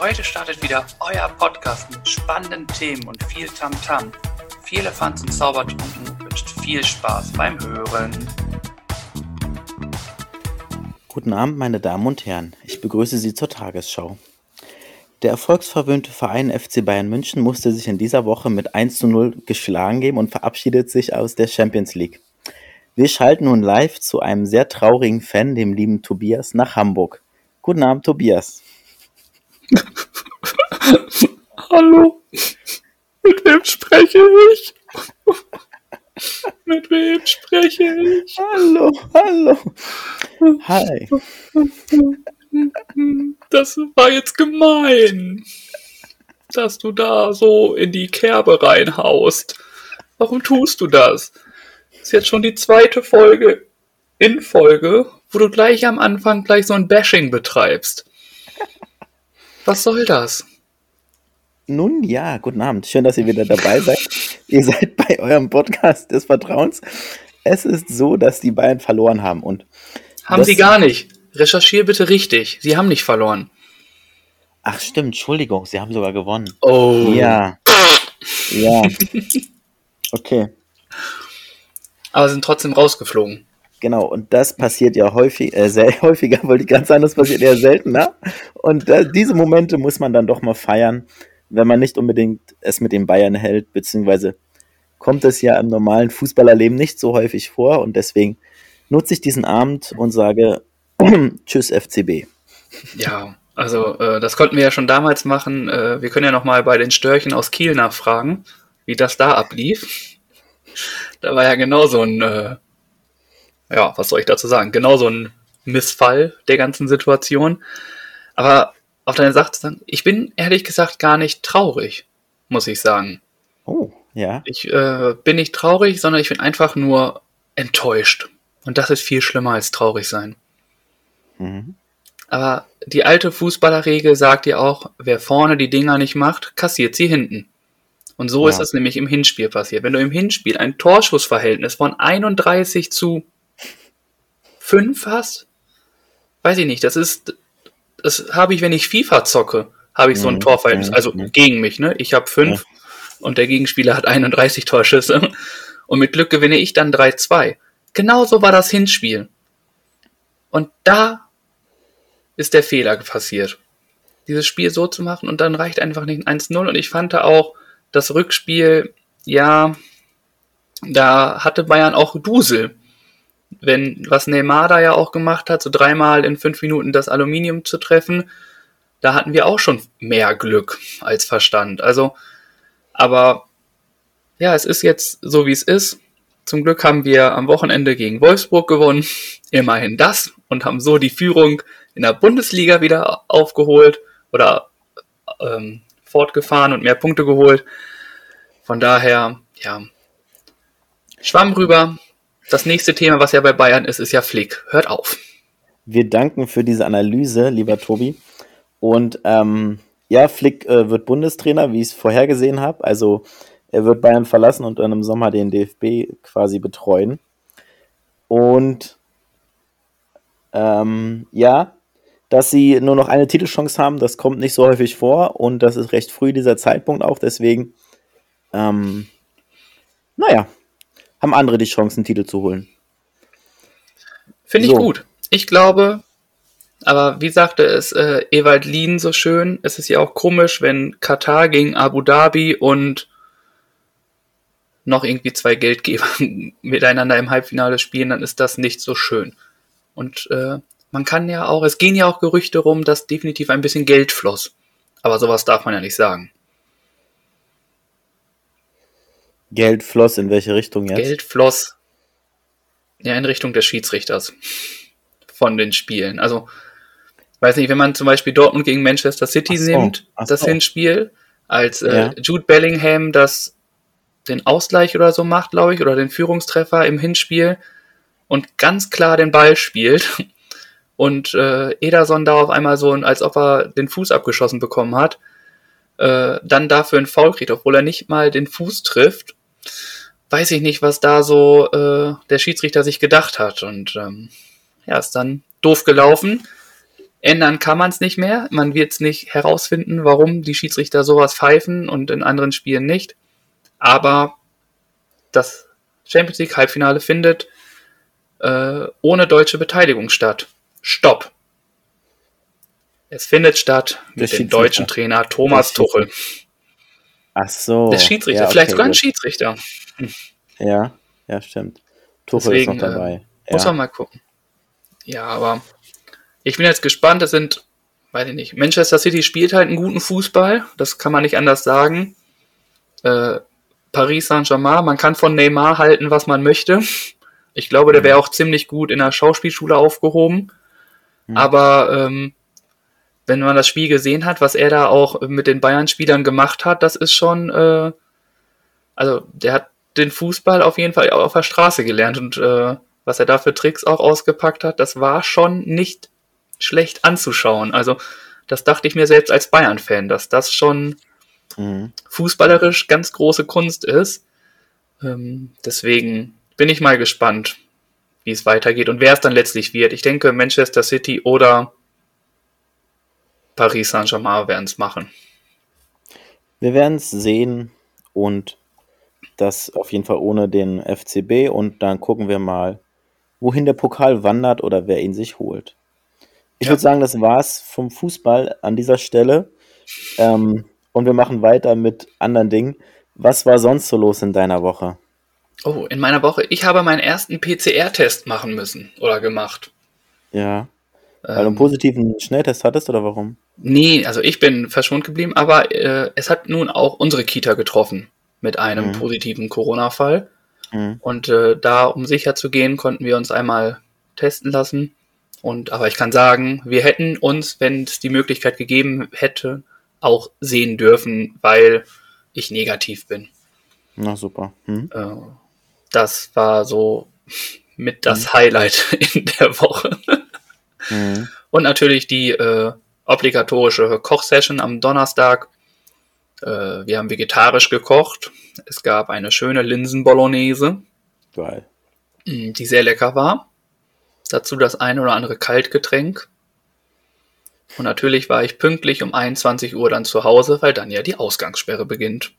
Heute startet wieder euer Podcast mit spannenden Themen und viel Tamtam. -Tam. Viel Elefants und Zaubertrunken wünscht viel Spaß beim Hören. Guten Abend, meine Damen und Herren. Ich begrüße Sie zur Tagesschau. Der erfolgsverwöhnte Verein FC Bayern München musste sich in dieser Woche mit 1 zu 0 geschlagen geben und verabschiedet sich aus der Champions League. Wir schalten nun live zu einem sehr traurigen Fan, dem lieben Tobias, nach Hamburg. Guten Abend, Tobias. Hallo, mit wem spreche ich? mit wem spreche ich? Hallo, hallo. Hi. Das war jetzt gemein, dass du da so in die Kerbe reinhaust. Warum tust du das? Das ist jetzt schon die zweite Folge in Folge, wo du gleich am Anfang gleich so ein Bashing betreibst. Was soll das? Nun ja, guten Abend. Schön, dass ihr wieder dabei seid. ihr seid bei eurem Podcast des Vertrauens. Es ist so, dass die Bayern verloren haben und haben sie gar nicht. Recherchier bitte richtig. Sie haben nicht verloren. Ach stimmt, Entschuldigung, sie haben sogar gewonnen. Oh. Ja. Ja. Okay. Aber sind trotzdem rausgeflogen. Genau, und das passiert ja häufig, äh, sehr häufiger, wollte ich ganz sagen, das passiert eher seltener. Und äh, diese Momente muss man dann doch mal feiern, wenn man nicht unbedingt es mit den Bayern hält, beziehungsweise kommt es ja im normalen Fußballerleben nicht so häufig vor und deswegen nutze ich diesen Abend und sage Tschüss FCB. Ja, also äh, das konnten wir ja schon damals machen. Äh, wir können ja noch mal bei den Störchen aus Kiel nachfragen, wie das da ablief. Da war ja genau so ein äh, ja, was soll ich dazu sagen? Genau so ein Missfall der ganzen Situation. Aber auf deine Sache, ich bin ehrlich gesagt gar nicht traurig, muss ich sagen. Oh, ja. Ich äh, bin nicht traurig, sondern ich bin einfach nur enttäuscht. Und das ist viel schlimmer als traurig sein. Mhm. Aber die alte Fußballerregel sagt ja auch, wer vorne die Dinger nicht macht, kassiert sie hinten. Und so ja. ist das nämlich im Hinspiel passiert. Wenn du im Hinspiel ein Torschussverhältnis von 31 zu fünf hast, weiß ich nicht, das ist, das habe ich, wenn ich FIFA zocke, habe ich so ein mhm. Torverhältnis, also mhm. gegen mich, ne? Ich habe fünf und der Gegenspieler hat 31 Torschüsse und mit Glück gewinne ich dann 3-2. Genauso war das Hinspiel. Und da ist der Fehler passiert. Dieses Spiel so zu machen und dann reicht einfach nicht ein 1-0 und ich fand da auch das Rückspiel, ja, da hatte Bayern auch Dusel wenn, was Neymar da ja auch gemacht hat, so dreimal in fünf Minuten das Aluminium zu treffen, da hatten wir auch schon mehr Glück als Verstand. Also, aber ja, es ist jetzt so, wie es ist. Zum Glück haben wir am Wochenende gegen Wolfsburg gewonnen, immerhin das, und haben so die Führung in der Bundesliga wieder aufgeholt oder ähm, fortgefahren und mehr Punkte geholt. Von daher, ja, Schwamm rüber, das nächste Thema, was ja bei Bayern ist, ist ja Flick. Hört auf. Wir danken für diese Analyse, lieber Tobi. Und ähm, ja, Flick äh, wird Bundestrainer, wie ich es vorhergesehen habe. Also er wird Bayern verlassen und dann im Sommer den DFB quasi betreuen. Und ähm, ja, dass sie nur noch eine Titelchance haben, das kommt nicht so häufig vor und das ist recht früh dieser Zeitpunkt auch. Deswegen, ähm, naja, haben andere die Chance, einen Titel zu holen. Finde ich so. gut. Ich glaube, aber wie sagte es äh, Ewald Lien so schön, es ist ja auch komisch, wenn Katar gegen Abu Dhabi und noch irgendwie zwei Geldgeber miteinander im Halbfinale spielen, dann ist das nicht so schön. Und äh, man kann ja auch, es gehen ja auch Gerüchte rum, dass definitiv ein bisschen Geld floss. Aber sowas darf man ja nicht sagen. Geld floss in welche Richtung jetzt? Geld floss ja in Richtung des Schiedsrichters von den Spielen. Also, weiß nicht, wenn man zum Beispiel Dortmund gegen Manchester City so, nimmt, das so. Hinspiel, als äh, ja. Jude Bellingham das den Ausgleich oder so macht, glaube ich, oder den Führungstreffer im Hinspiel und ganz klar den Ball spielt und äh, Ederson da auf einmal so, als ob er den Fuß abgeschossen bekommen hat, äh, dann dafür einen Foul kriegt, obwohl er nicht mal den Fuß trifft weiß ich nicht, was da so äh, der Schiedsrichter sich gedacht hat. Und ähm, ja, ist dann doof gelaufen. Ändern kann man es nicht mehr. Man wird es nicht herausfinden, warum die Schiedsrichter sowas pfeifen und in anderen Spielen nicht. Aber das Champions League Halbfinale findet äh, ohne deutsche Beteiligung statt. Stopp. Es findet statt mit dem deutschen Trainer Thomas Tuchel. Ach so. Der Schiedsrichter, ja, vielleicht sogar ein Schiedsrichter. Hm. Ja, ja, stimmt. Tuchel Deswegen, ist noch dabei. Äh, ja. Muss man mal gucken. Ja, aber ich bin jetzt gespannt. Es sind, weiß ich nicht, Manchester City spielt halt einen guten Fußball. Das kann man nicht anders sagen. Äh, Paris Saint-Germain, man kann von Neymar halten, was man möchte. Ich glaube, der wäre mhm. auch ziemlich gut in der Schauspielschule aufgehoben. Mhm. Aber ähm, wenn man das Spiel gesehen hat, was er da auch mit den Bayern-Spielern gemacht hat, das ist schon, äh, also der hat den Fußball auf jeden Fall auf der Straße gelernt und äh, was er da für Tricks auch ausgepackt hat, das war schon nicht schlecht anzuschauen. Also das dachte ich mir selbst als Bayern-Fan, dass das schon mhm. fußballerisch ganz große Kunst ist. Ähm, deswegen bin ich mal gespannt, wie es weitergeht und wer es dann letztlich wird. Ich denke, Manchester City oder Paris Saint-Germain werden es machen. Wir werden es sehen und das auf jeden Fall ohne den FCB und dann gucken wir mal, wohin der Pokal wandert oder wer ihn sich holt. Ich ja. würde sagen, das war's vom Fußball an dieser Stelle. Ähm, und wir machen weiter mit anderen Dingen. Was war sonst so los in deiner Woche? Oh, in meiner Woche. Ich habe meinen ersten PCR-Test machen müssen oder gemacht. Ja. Weil du einen ähm. positiven Schnelltest hattest oder warum? Nee, also ich bin verschwunden geblieben, aber äh, es hat nun auch unsere Kita getroffen mit einem mhm. positiven Corona-Fall. Mhm. Und äh, da, um sicher zu gehen, konnten wir uns einmal testen lassen. Und aber ich kann sagen, wir hätten uns, wenn es die Möglichkeit gegeben hätte, auch sehen dürfen, weil ich negativ bin. Na super. Hm. Das war so mit das hm. Highlight in der Woche. Hm. Und natürlich die äh, obligatorische Kochsession am Donnerstag. Äh, wir haben vegetarisch gekocht. Es gab eine schöne Linsenbolognese. Geil. Hm, die sehr lecker war. Dazu das eine oder andere Kaltgetränk. Und natürlich war ich pünktlich um 21 Uhr dann zu Hause, weil dann ja die Ausgangssperre beginnt.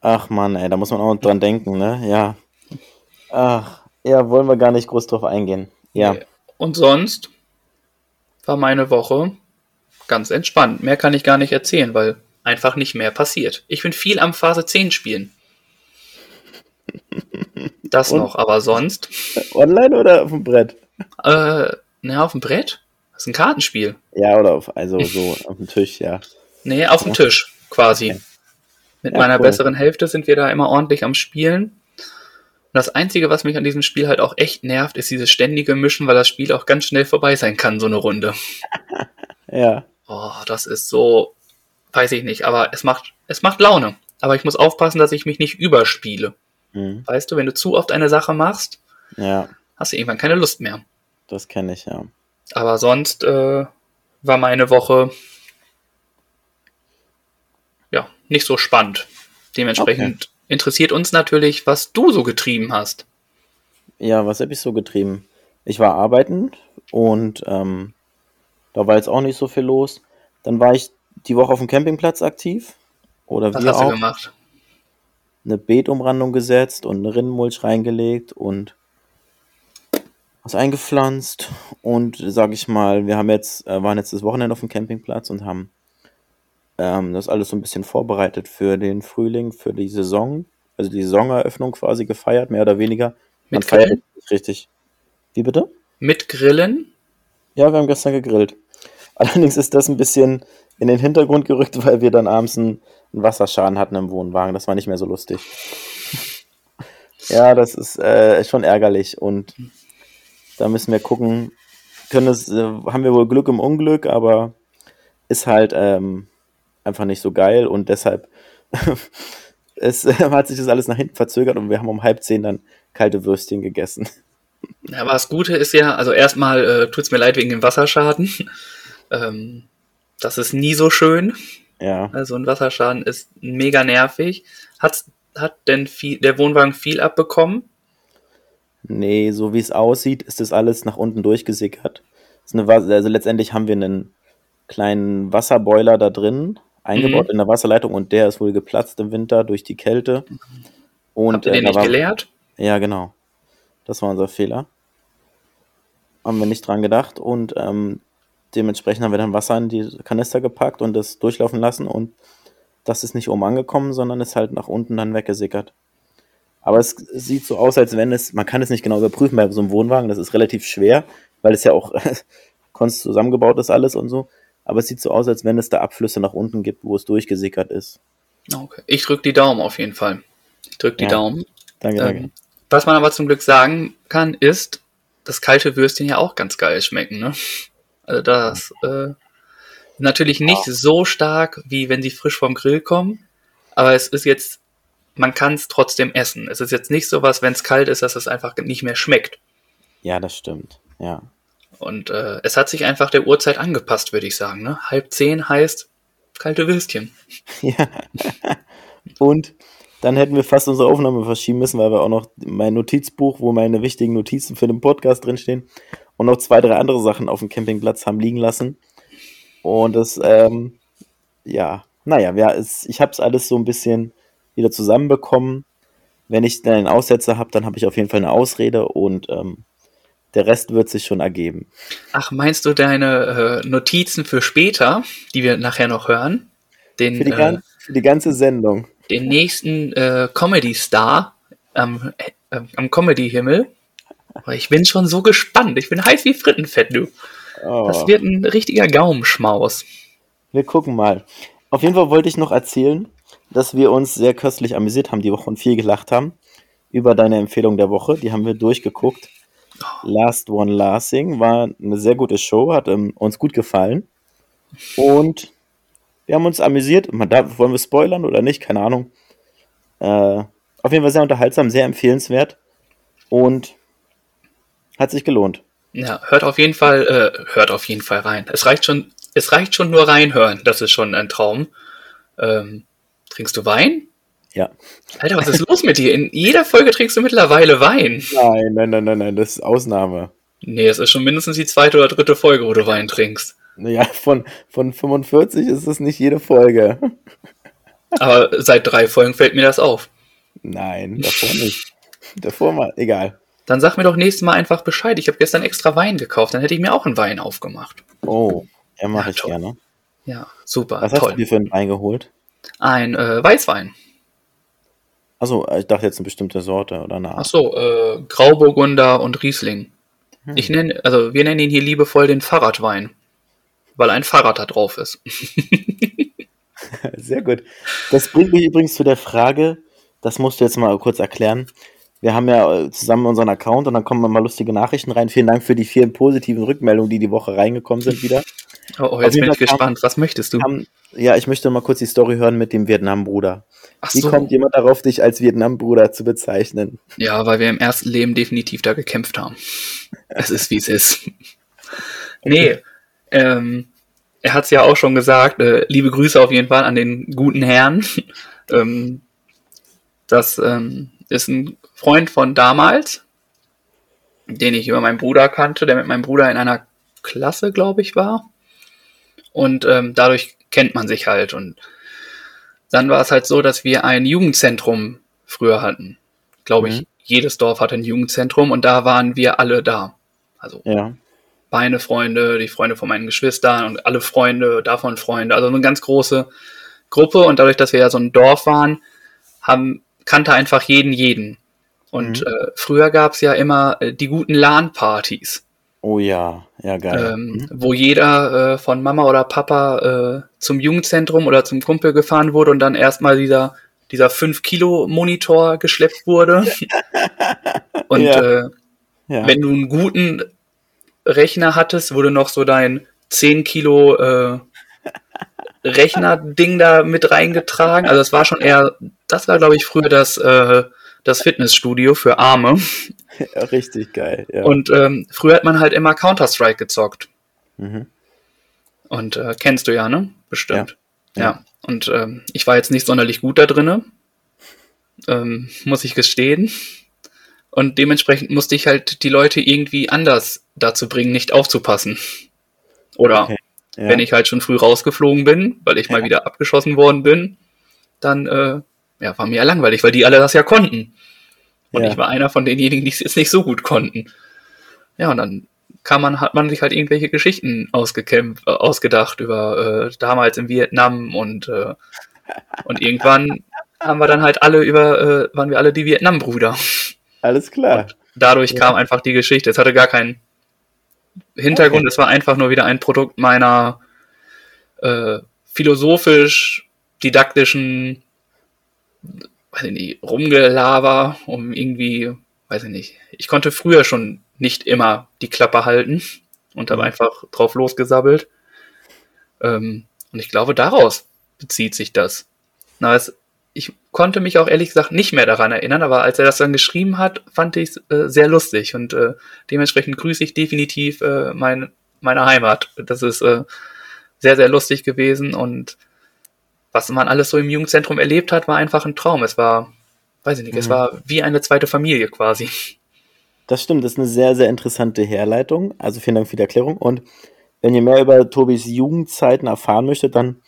Ach man, ey, da muss man auch dran denken, ne? Ja. Ach, ja, wollen wir gar nicht groß drauf eingehen. Ja. Und sonst war meine Woche ganz entspannt. Mehr kann ich gar nicht erzählen, weil einfach nicht mehr passiert. Ich bin viel am Phase 10 spielen. Das Und? noch, aber sonst. Online oder auf dem Brett? Äh, ne, auf dem Brett? Das ist ein Kartenspiel. Ja, oder auf, also so auf dem Tisch, ja. Nee, auf dem Tisch, quasi. Okay. Mit ja, meiner cool. besseren Hälfte sind wir da immer ordentlich am Spielen. Und das Einzige, was mich an diesem Spiel halt auch echt nervt, ist dieses ständige Mischen, weil das Spiel auch ganz schnell vorbei sein kann, so eine Runde. ja. Oh, das ist so, weiß ich nicht, aber es macht, es macht Laune. Aber ich muss aufpassen, dass ich mich nicht überspiele. Mhm. Weißt du, wenn du zu oft eine Sache machst, ja. hast du irgendwann keine Lust mehr. Das kenne ich, ja. Aber sonst äh, war meine Woche ja nicht so spannend. Dementsprechend okay. interessiert uns natürlich, was du so getrieben hast. Ja, was habe ich so getrieben? Ich war arbeiten und ähm, da war jetzt auch nicht so viel los. Dann war ich die Woche auf dem Campingplatz aktiv. Oder was wir hast auch. du gemacht? Eine Beetumrandung gesetzt und eine Rinnenmulch reingelegt und was eingepflanzt und sage ich mal, wir haben jetzt, äh, waren jetzt das Wochenende auf dem Campingplatz und haben ähm, das alles so ein bisschen vorbereitet für den Frühling, für die Saison, also die Saisoneröffnung quasi gefeiert, mehr oder weniger. Man Mit feiert richtig. Wie bitte? Mit Grillen? Ja, wir haben gestern gegrillt. Allerdings ist das ein bisschen in den Hintergrund gerückt, weil wir dann abends einen, einen Wasserschaden hatten im Wohnwagen. Das war nicht mehr so lustig. ja, das ist äh, schon ärgerlich und da müssen wir gucken. Können es, äh, haben wir wohl Glück im Unglück, aber ist halt ähm, einfach nicht so geil und deshalb es, äh, hat sich das alles nach hinten verzögert und wir haben um halb zehn dann kalte Würstchen gegessen. Ja, aber das Gute ist ja, also erstmal äh, tut es mir leid wegen dem Wasserschaden. ähm, das ist nie so schön. Ja. Also ein Wasserschaden ist mega nervig. Hat's, hat denn viel, der Wohnwagen viel abbekommen? Nee, so wie es aussieht, ist das alles nach unten durchgesickert. also letztendlich haben wir einen kleinen Wasserboiler da drin eingebaut mhm. in der Wasserleitung und der ist wohl geplatzt im Winter durch die Kälte. Und, Habt ihr den äh, nicht war, geleert? Ja, genau. Das war unser Fehler. Haben wir nicht dran gedacht und ähm, dementsprechend haben wir dann Wasser in die Kanister gepackt und das durchlaufen lassen und das ist nicht oben angekommen, sondern ist halt nach unten dann weggesickert. Aber es sieht so aus, als wenn es, man kann es nicht genau überprüfen bei so einem Wohnwagen, das ist relativ schwer, weil es ja auch konst zusammengebaut ist alles und so. Aber es sieht so aus, als wenn es da Abflüsse nach unten gibt, wo es durchgesickert ist. Okay. Ich drücke die Daumen auf jeden Fall. Ich drücke die ja. Daumen. Danke, ähm, danke. Was man aber zum Glück sagen kann, ist, dass kalte Würstchen ja auch ganz geil schmecken. Ne? Also das äh, natürlich nicht ja. so stark, wie wenn sie frisch vom Grill kommen, aber es ist jetzt man kann es trotzdem essen. Es ist jetzt nicht so was, wenn es kalt ist, dass es einfach nicht mehr schmeckt. Ja, das stimmt. Ja. Und äh, es hat sich einfach der Uhrzeit angepasst, würde ich sagen. Ne? Halb zehn heißt kalte Würstchen. Ja. Und dann hätten wir fast unsere Aufnahme verschieben müssen, weil wir auch noch mein Notizbuch, wo meine wichtigen Notizen für den Podcast drinstehen und noch zwei, drei andere Sachen auf dem Campingplatz haben liegen lassen. Und das, ähm, ja, naja, ja, es, ich habe es alles so ein bisschen wieder zusammenbekommen. Wenn ich dann einen Aussetzer habe, dann habe ich auf jeden Fall eine Ausrede und ähm, der Rest wird sich schon ergeben. Ach, meinst du deine äh, Notizen für später, die wir nachher noch hören? Den, für, die, äh, für die ganze Sendung. Den nächsten äh, Comedy-Star am, äh, am Comedy-Himmel. Ich bin schon so gespannt. Ich bin heiß wie Frittenfett, du. Oh. Das wird ein richtiger Gaumenschmaus. Wir gucken mal. Auf jeden Fall wollte ich noch erzählen, dass wir uns sehr köstlich amüsiert haben die Woche und viel gelacht haben über deine Empfehlung der Woche. Die haben wir durchgeguckt. Last One Lasting war eine sehr gute Show, hat ähm, uns gut gefallen. Und wir haben uns amüsiert. Man, da, wollen wir spoilern oder nicht? Keine Ahnung. Äh, auf jeden Fall sehr unterhaltsam, sehr empfehlenswert und hat sich gelohnt. Ja, hört auf jeden Fall, äh, hört auf jeden Fall rein. Es reicht schon, es reicht schon nur reinhören. Das ist schon ein Traum. Ähm, Trinkst du Wein? Ja. Alter, was ist los mit dir? In jeder Folge trinkst du mittlerweile Wein. Nein, nein, nein, nein, nein, das ist Ausnahme. Nee, es ist schon mindestens die zweite oder dritte Folge, wo du Wein trinkst. Naja, von, von 45 ist es nicht jede Folge. Aber seit drei Folgen fällt mir das auf. Nein, davor nicht. davor mal, egal. Dann sag mir doch nächstes Mal einfach Bescheid. Ich habe gestern extra Wein gekauft, dann hätte ich mir auch einen Wein aufgemacht. Oh, ja, mache ja, ich toll. gerne. Ja, super. Was toll. hast du dir für einen Wein geholt? Ein äh, Weißwein. Achso, ich dachte jetzt eine bestimmte Sorte oder eine Art. Achso, äh, Grauburgunder und Riesling. Hm. Ich nenne, also wir nennen ihn hier liebevoll den Fahrradwein, weil ein Fahrrad da drauf ist. Sehr gut. Das bringt mich übrigens zu der Frage, das musst du jetzt mal kurz erklären. Wir haben ja äh, zusammen unseren Account und dann kommen mal lustige Nachrichten rein. Vielen Dank für die vielen positiven Rückmeldungen, die die Woche reingekommen sind wieder. Oh, oh jetzt bin ich gespannt. Was möchtest du? Kam, ja, ich möchte mal kurz die Story hören mit dem Vietnam-Bruder. Wie so. kommt jemand darauf, dich als Vietnam-Bruder zu bezeichnen? Ja, weil wir im ersten Leben definitiv da gekämpft haben. es ist, wie es ist. nee, ähm, er hat es ja auch schon gesagt, äh, liebe Grüße auf jeden Fall an den guten Herrn. ähm, das ähm, ist ein Freund von damals, den ich über meinen Bruder kannte, der mit meinem Bruder in einer Klasse, glaube ich, war. Und ähm, dadurch kennt man sich halt. Und dann war es halt so, dass wir ein Jugendzentrum früher hatten. Glaube ich, mhm. jedes Dorf hatte ein Jugendzentrum und da waren wir alle da. Also ja. Meine Freunde, die Freunde von meinen Geschwistern und alle Freunde, davon Freunde. Also eine ganz große Gruppe und dadurch, dass wir ja so ein Dorf waren, haben, kannte einfach jeden jeden. Und mhm. äh, früher gab es ja immer äh, die guten LAN-Partys. Oh ja, ja geil. Ähm, mhm. Wo jeder äh, von Mama oder Papa äh, zum Jugendzentrum oder zum Kumpel gefahren wurde und dann erstmal dieser dieser 5 Kilo Monitor geschleppt wurde. und ja. Äh, ja. wenn du einen guten Rechner hattest, wurde noch so dein 10 Kilo äh, Rechner-Ding da mit reingetragen. Also das war schon eher, das war glaube ich früher das äh, das Fitnessstudio für Arme. Ja, richtig geil. Ja. Und ähm, früher hat man halt immer Counter-Strike gezockt. Mhm. Und äh, kennst du ja, ne? Bestimmt. Ja. ja. Und ähm, ich war jetzt nicht sonderlich gut da drinne. Ähm, muss ich gestehen. Und dementsprechend musste ich halt die Leute irgendwie anders dazu bringen, nicht aufzupassen. Oder okay. ja. wenn ich halt schon früh rausgeflogen bin, weil ich ja. mal wieder abgeschossen worden bin, dann äh, ja, war mir ja langweilig, weil die alle das ja konnten. Und ja. ich war einer von denjenigen, die es jetzt nicht so gut konnten. Ja, und dann kann man, hat man sich halt irgendwelche Geschichten ausgekämpft, äh, ausgedacht über äh, damals in Vietnam und, äh, und irgendwann haben wir dann halt alle über, äh, waren wir alle die Vietnam-Brüder. Alles klar. Und dadurch ja. kam einfach die Geschichte. Es hatte gar keinen Hintergrund, okay. es war einfach nur wieder ein Produkt meiner äh, philosophisch-didaktischen, weiß ich nicht, Rumgelaber, um irgendwie, weiß ich nicht. Ich konnte früher schon nicht immer die Klappe halten und habe mhm. einfach drauf losgesabbelt. Ähm, und ich glaube, daraus bezieht sich das. Na, es, ich konnte mich auch ehrlich gesagt nicht mehr daran erinnern, aber als er das dann geschrieben hat, fand ich es äh, sehr lustig und äh, dementsprechend grüße ich definitiv äh, mein, meine Heimat. Das ist äh, sehr, sehr lustig gewesen und was man alles so im Jugendzentrum erlebt hat, war einfach ein Traum. Es war, weiß ich nicht, mhm. es war wie eine zweite Familie quasi. Das stimmt, das ist eine sehr, sehr interessante Herleitung. Also vielen Dank für die Erklärung. Und wenn ihr mehr über Tobis Jugendzeiten erfahren möchtet, dann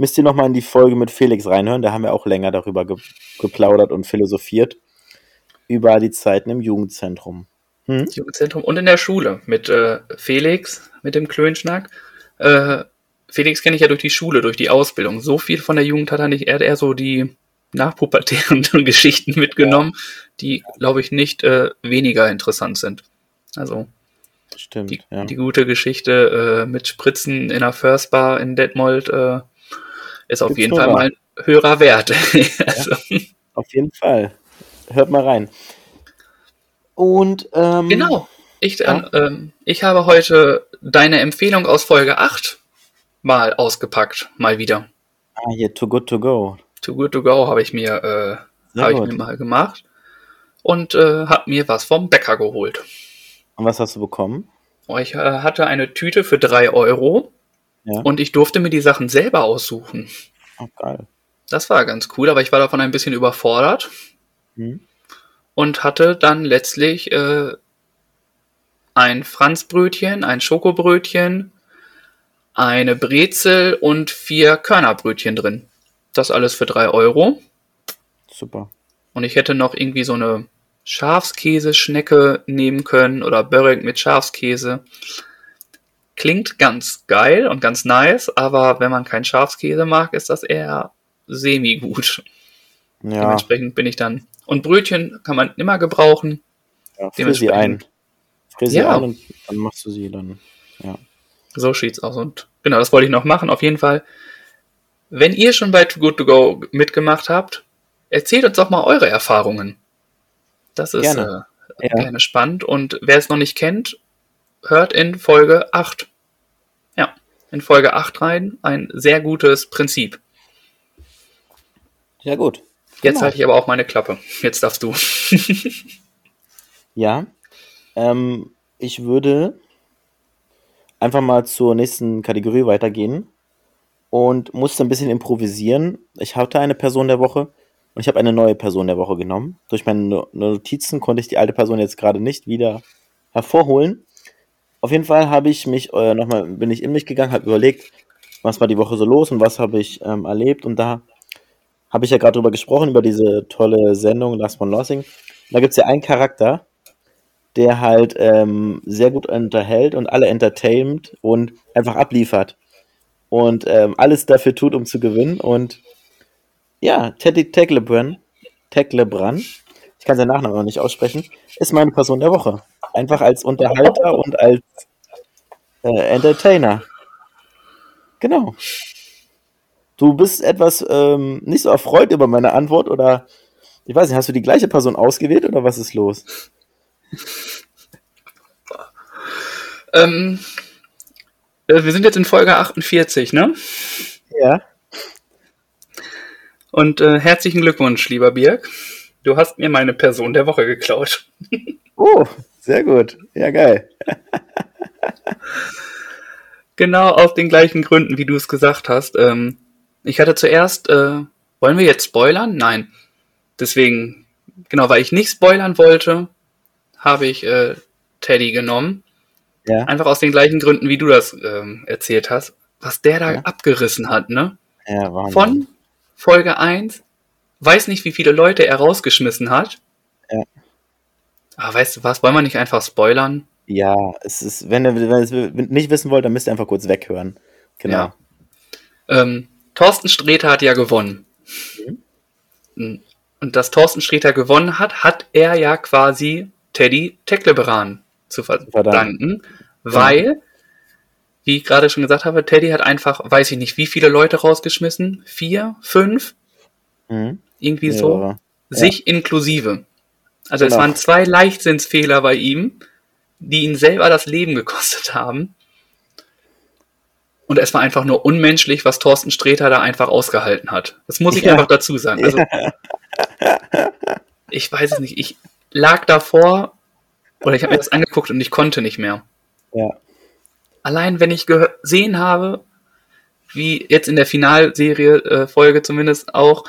müsst ihr nochmal in die Folge mit Felix reinhören. Da haben wir auch länger darüber ge geplaudert und philosophiert. Über die Zeiten im Jugendzentrum. Hm? Jugendzentrum und in der Schule mit äh, Felix, mit dem Klönschnack. Äh, Felix kenne ich ja durch die Schule, durch die Ausbildung. So viel von der Jugend hat er nicht. Er hat eher so die nachpubertären Geschichten mitgenommen, ja. die, glaube ich, nicht äh, weniger interessant sind. Also Stimmt, die, ja. die gute Geschichte äh, mit Spritzen in der First Bar in Detmold äh, ist auf Gibt's jeden Fall mal ein höherer Wert. also. ja, auf jeden Fall. Hört mal rein. Und ähm, genau. Ich, ja. ähm, ich habe heute deine Empfehlung aus Folge 8 mal ausgepackt, mal wieder. Ah, hier, Too Good To Go. Too Good To Go habe ich mir, äh, habe ich mir mal gemacht und äh, habe mir was vom Bäcker geholt. Und was hast du bekommen? Oh, ich äh, hatte eine Tüte für 3 Euro ja. und ich durfte mir die Sachen selber aussuchen. Oh, geil. Das war ganz cool, aber ich war davon ein bisschen überfordert hm. und hatte dann letztlich äh, ein Franzbrötchen, ein Schokobrötchen, eine Brezel und vier Körnerbrötchen drin. Das alles für drei Euro. Super. Und ich hätte noch irgendwie so eine Schafskäse-Schnecke nehmen können oder Börek mit Schafskäse. Klingt ganz geil und ganz nice, aber wenn man keinen Schafskäse mag, ist das eher semi-gut. Ja. Dementsprechend bin ich dann. Und Brötchen kann man immer gebrauchen. Ja, friss sie ein. Sie ja. ein und dann machst du sie dann. Ja. So sieht's aus. Und genau, das wollte ich noch machen. Auf jeden Fall wenn ihr schon bei Too Good To Go mitgemacht habt, erzählt uns doch mal eure Erfahrungen. Das ist gerne, äh, ja. gerne spannend. Und wer es noch nicht kennt, hört in Folge 8. Ja, in Folge 8 rein. Ein sehr gutes Prinzip. Ja, gut. Jetzt genau. halte ich aber auch meine Klappe. Jetzt darfst du. ja. Ähm, ich würde einfach mal zur nächsten Kategorie weitergehen und musste ein bisschen improvisieren. Ich hatte eine Person der Woche und ich habe eine neue Person der Woche genommen. Durch meine Notizen konnte ich die alte Person jetzt gerade nicht wieder hervorholen. Auf jeden Fall habe ich mich äh, nochmal, bin ich in mich gegangen, habe überlegt, was war die Woche so los und was habe ich ähm, erlebt. Und da habe ich ja gerade drüber gesprochen, über diese tolle Sendung Last One Lossing. Da gibt es ja einen Charakter, der halt ähm, sehr gut unterhält und alle entertaint und einfach abliefert und ähm, alles dafür tut, um zu gewinnen. Und ja, Teddy Teglebran, Teglebran, ich kann seinen Nachnamen noch nicht aussprechen, ist meine Person der Woche. Einfach als Unterhalter und als äh, Entertainer. Genau. Du bist etwas ähm, nicht so erfreut über meine Antwort oder ich weiß nicht, hast du die gleiche Person ausgewählt oder was ist los? ähm, äh, wir sind jetzt in Folge 48, ne? Ja. Und äh, herzlichen Glückwunsch, lieber Birg. Du hast mir meine Person der Woche geklaut. oh, sehr gut. Ja, geil. genau aus den gleichen Gründen, wie du es gesagt hast. Ähm, ich hatte zuerst, äh, wollen wir jetzt spoilern? Nein. Deswegen, genau, weil ich nicht spoilern wollte, habe ich äh, Teddy genommen. Ja. Einfach aus den gleichen Gründen, wie du das ähm, erzählt hast. Was der da Ja. abgerissen hat, ne? Ja, Wahnsinn. Von Folge 1, weiß nicht, wie viele Leute er rausgeschmissen hat. Ja. Aber weißt du was, wollen wir nicht einfach spoilern? Ja, es ist, wenn ihr, wenn ihr es nicht wissen wollt, dann müsst ihr einfach kurz weghören. Genau. Ja. Ähm, Thorsten Sträter hat ja gewonnen. Mhm. Und dass Thorsten Sträter gewonnen hat, hat er ja quasi Teddy Teckleberan zu verdanken. verdanken, weil, wie ich gerade schon gesagt habe, Teddy hat einfach, weiß ich nicht, wie viele Leute rausgeschmissen? Vier, fünf? Mhm. Irgendwie so? Ja. Sich inklusive. Also es Genau. waren zwei Leichtsinnsfehler bei ihm, die ihn selber das Leben gekostet haben. Und es war einfach nur unmenschlich, was Thorsten Sträter da einfach ausgehalten hat. Das muss ich Ja. einfach dazu sagen. Also, ich weiß es nicht. Ich lag davor oder ich habe mir das angeguckt und ich konnte nicht mehr. Ja. Allein wenn ich gesehen habe, wie jetzt in der Finalserie äh, Folge zumindest auch,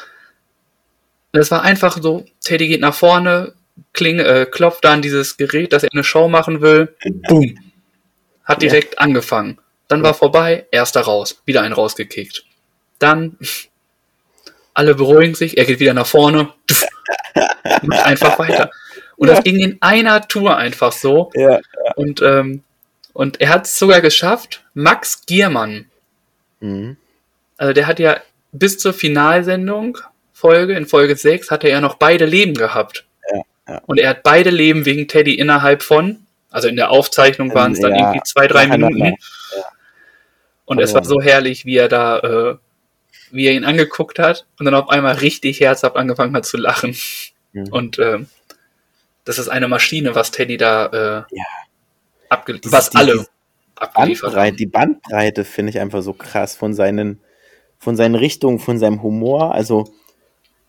das war einfach so, Teddy geht nach vorne, kling, äh, klopft an dieses Gerät, dass er eine Show machen will, boom, hat Ja. direkt angefangen. Dann war vorbei, erster raus, wieder einen rausgekickt. Dann alle beruhigen sich, er geht wieder nach vorne, macht einfach weiter. Und Ja. das ging in einer Tour einfach so. Ja. Und, ähm, und er hat es sogar geschafft, Max Giermann, Mhm. also der hat ja bis zur Finalsendung, Folge, in Folge 6, hatte er noch beide Leben gehabt. Ja, ja. Und er hat beide Leben wegen Teddy innerhalb von, also in der Aufzeichnung waren es dann Ja, irgendwie zwei, drei. Minuten. Und es war so herrlich, wie er da, äh, wie er ihn angeguckt hat und dann auf einmal richtig herzhaft angefangen hat zu lachen. Mhm. Und ähm, das ist eine Maschine, was Teddy da äh, abgeliefert was alle dieses abgeliefert Bandbreite, haben. die Bandbreite finde ich einfach so krass von seinen, von seinen Richtungen, von seinem Humor. Also,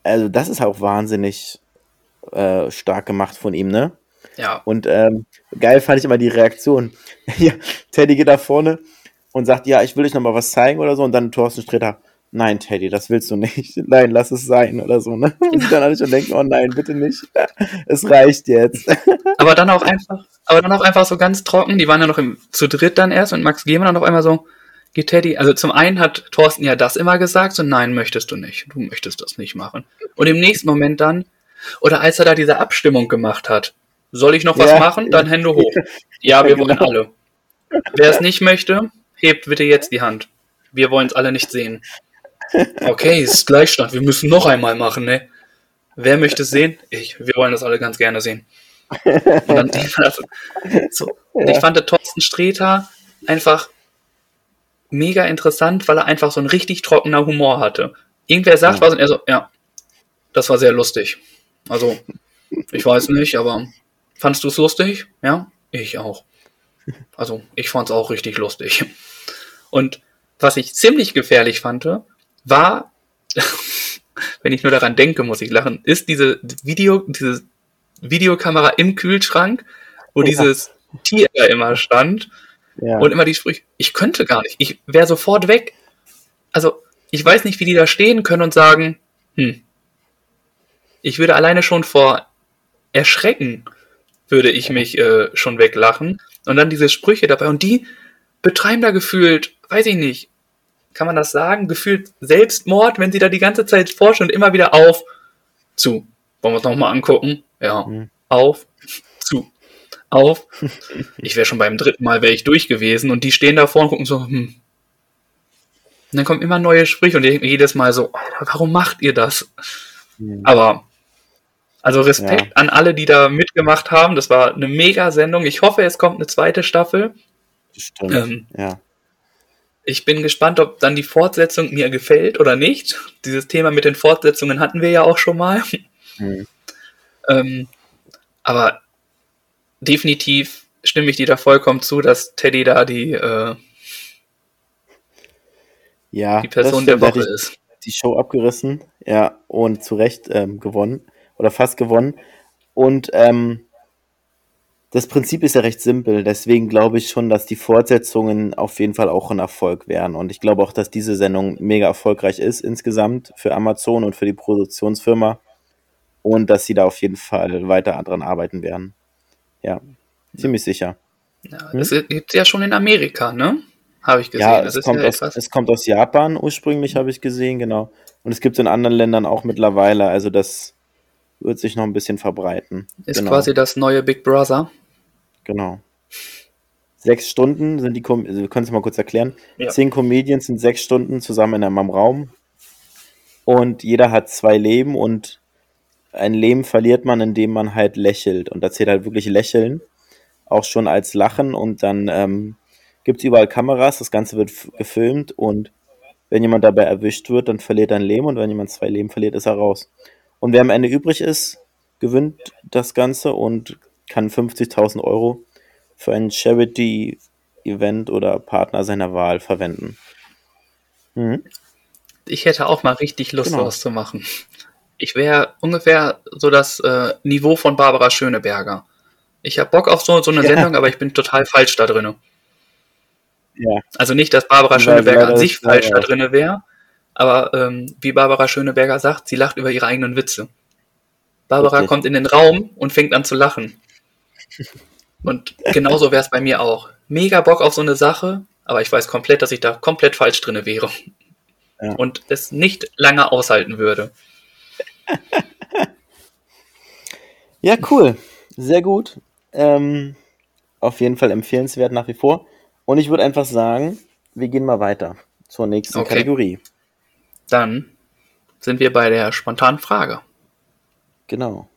also das ist auch wahnsinnig äh, stark gemacht von ihm, ne? Ja, Und ähm, geil fand ich immer die Reaktion. Hier, Teddy geht da vorne und sagt, ja, ich will euch noch mal was zeigen oder so. Und dann Thorsten Sträter, nein, Teddy, das willst du nicht. Nein, lass es sein oder so. Ne? Und dann alle schon denken, oh nein, bitte nicht. Es reicht jetzt. aber dann auch einfach, aber dann auch einfach so ganz trocken. Die waren ja noch im, zu dritt dann erst und Max Gehmann dann auf einmal so, geht Teddy. Also zum einen hat Thorsten ja das immer gesagt, so nein, möchtest du nicht. Du möchtest das nicht machen. Und im nächsten Moment dann, oder als er da diese Abstimmung gemacht hat, soll ich noch was Ja. machen? Dann Hände hoch. Ja, wir Ja, wollen genau. alle. Wer es nicht möchte, hebt bitte jetzt die Hand. Wir wollen es alle nicht sehen. Okay, ist Gleichstand. Wir müssen noch einmal machen, ne? Wer möchte es sehen? Ich. Wir wollen das alle ganz gerne sehen. Und dann, so. Und ich fand der Thorsten Sträter einfach mega interessant, weil er einfach so ein richtig trockener Humor hatte. Irgendwer sagt Ja. was und er so, ja, das war sehr lustig. Also, ich weiß nicht, aber fandst du es lustig? Ja, ich auch. Also, ich fand es auch richtig lustig. Und was ich ziemlich gefährlich fand, war, wenn ich nur daran denke, muss ich lachen, ist diese Video, diese Videokamera im Kühlschrank, wo Ja. dieses Tier immer stand Ja. und immer die Sprüche, ich könnte gar nicht, ich wäre sofort weg. Also, ich weiß nicht, wie die da stehen können und sagen, hm, ich würde alleine schon vor Erschrecken, würde ich mich äh, schon weglachen. Und dann diese Sprüche dabei. Und die betreiben da gefühlt, weiß ich nicht, kann man das sagen, gefühlt Selbstmord, wenn sie da die ganze Zeit forschen und immer wieder auf, zu. Wollen wir uns nochmal angucken? Ja. Mhm. Auf, auf. Ich wäre schon beim dritten Mal wäre ich durch gewesen und die stehen davor und gucken so, hm. Und dann kommen immer neue Sprüche und ich denke mir jedes Mal so, Alter, warum macht ihr das? Mhm. Aber, also Respekt Ja. an alle, die da mitgemacht haben. Das war eine mega Sendung. Ich hoffe, es kommt eine zweite Staffel. Stimmt. ähm, ja. Ich bin gespannt, ob dann die Fortsetzung mir gefällt oder nicht. Dieses Thema mit den Fortsetzungen hatten wir ja auch schon mal. Mhm. Ähm, aber definitiv stimme ich dir da vollkommen zu, dass Teddy da die, äh, ja die Person der Woche ich ist. die Show abgerissen, ja, und zu Recht ähm, gewonnen oder fast gewonnen. Und ähm, das Prinzip ist ja recht simpel, deswegen glaube ich schon, dass die Fortsetzungen auf jeden Fall auch ein Erfolg wären. Und ich glaube auch, dass diese Sendung mega erfolgreich ist insgesamt für Amazon und für die Produktionsfirma. Und dass sie da auf jeden Fall weiter dran arbeiten werden. Ja, ziemlich sicher. Ja, hm? Das gibt es ja schon in Amerika, ne? Habe ich gesehen. Ja, es kommt, ja aus, es kommt aus Japan ursprünglich, habe ich gesehen, genau. Und es gibt es in anderen Ländern auch mittlerweile. Also das wird sich noch ein bisschen verbreiten. Ist genau. quasi das neue Big Brother. Genau. Sechs Stunden sind die, Com also wir können es mal kurz erklären. Ja. Zehn Comedians sind sechs Stunden zusammen in einem Raum. Und jeder hat zwei Leben und ein Leben verliert man, indem man halt lächelt. Und da zählt halt wirklich Lächeln, auch schon als Lachen. Und dann ähm, gibt es überall Kameras, das Ganze wird gefilmt und wenn jemand dabei erwischt wird, dann verliert er ein Leben und wenn jemand zwei Leben verliert, ist er raus. Und wer am Ende übrig ist, gewinnt das Ganze und kann 50.000 Euro für ein Charity-Event oder Partner seiner Wahl verwenden. Mhm. Ich hätte auch mal richtig Lust, genau. was zu machen. Ich wäre ungefähr so das äh, Niveau von Barbara Schöneberger. Ich habe Bock auf so, so eine ja. Sendung, aber ich bin total falsch da drin. Ja. Also nicht, dass Barbara Schöneberger an sich falsch da drin wäre, aber ähm, wie Barbara Schöneberger sagt, sie lacht über ihre eigenen Witze. Barbara Richtig. kommt in den Raum und fängt an zu lachen. Und genauso wäre es bei mir auch. Mega Bock auf so eine Sache, aber ich weiß komplett, dass ich da komplett falsch drin wäre. Ja. Und es nicht lange aushalten würde. ja, cool. Sehr gut. Ähm, auf jeden Fall empfehlenswert nach wie vor. Und ich würde einfach sagen, wir gehen mal weiter zur nächsten okay. Kategorie. Dann sind wir bei der spontanen Frage. Genau.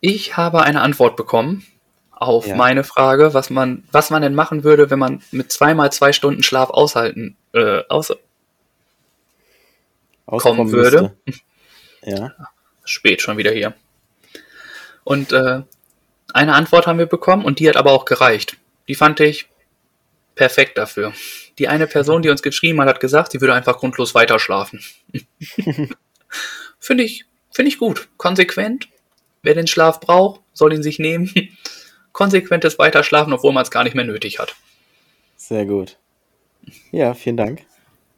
Ich habe eine Antwort bekommen auf ja. meine Frage, was man, was man denn machen würde, wenn man mit zweimal zwei Stunden Schlaf aushalten, äh, aus, kommen würde. Ja. Spät schon wieder hier. Und äh, eine Antwort haben wir bekommen und die hat aber auch gereicht. Die fand ich perfekt dafür. Die eine Person, die uns geschrieben hat, hat gesagt, sie würde einfach grundlos weiterschlafen. Finde ich, finde ich gut. Konsequent. Wer den Schlaf braucht, soll ihn sich nehmen. Konsequentes Weiterschlafen, obwohl man es gar nicht mehr nötig hat. Sehr gut. Ja, vielen Dank.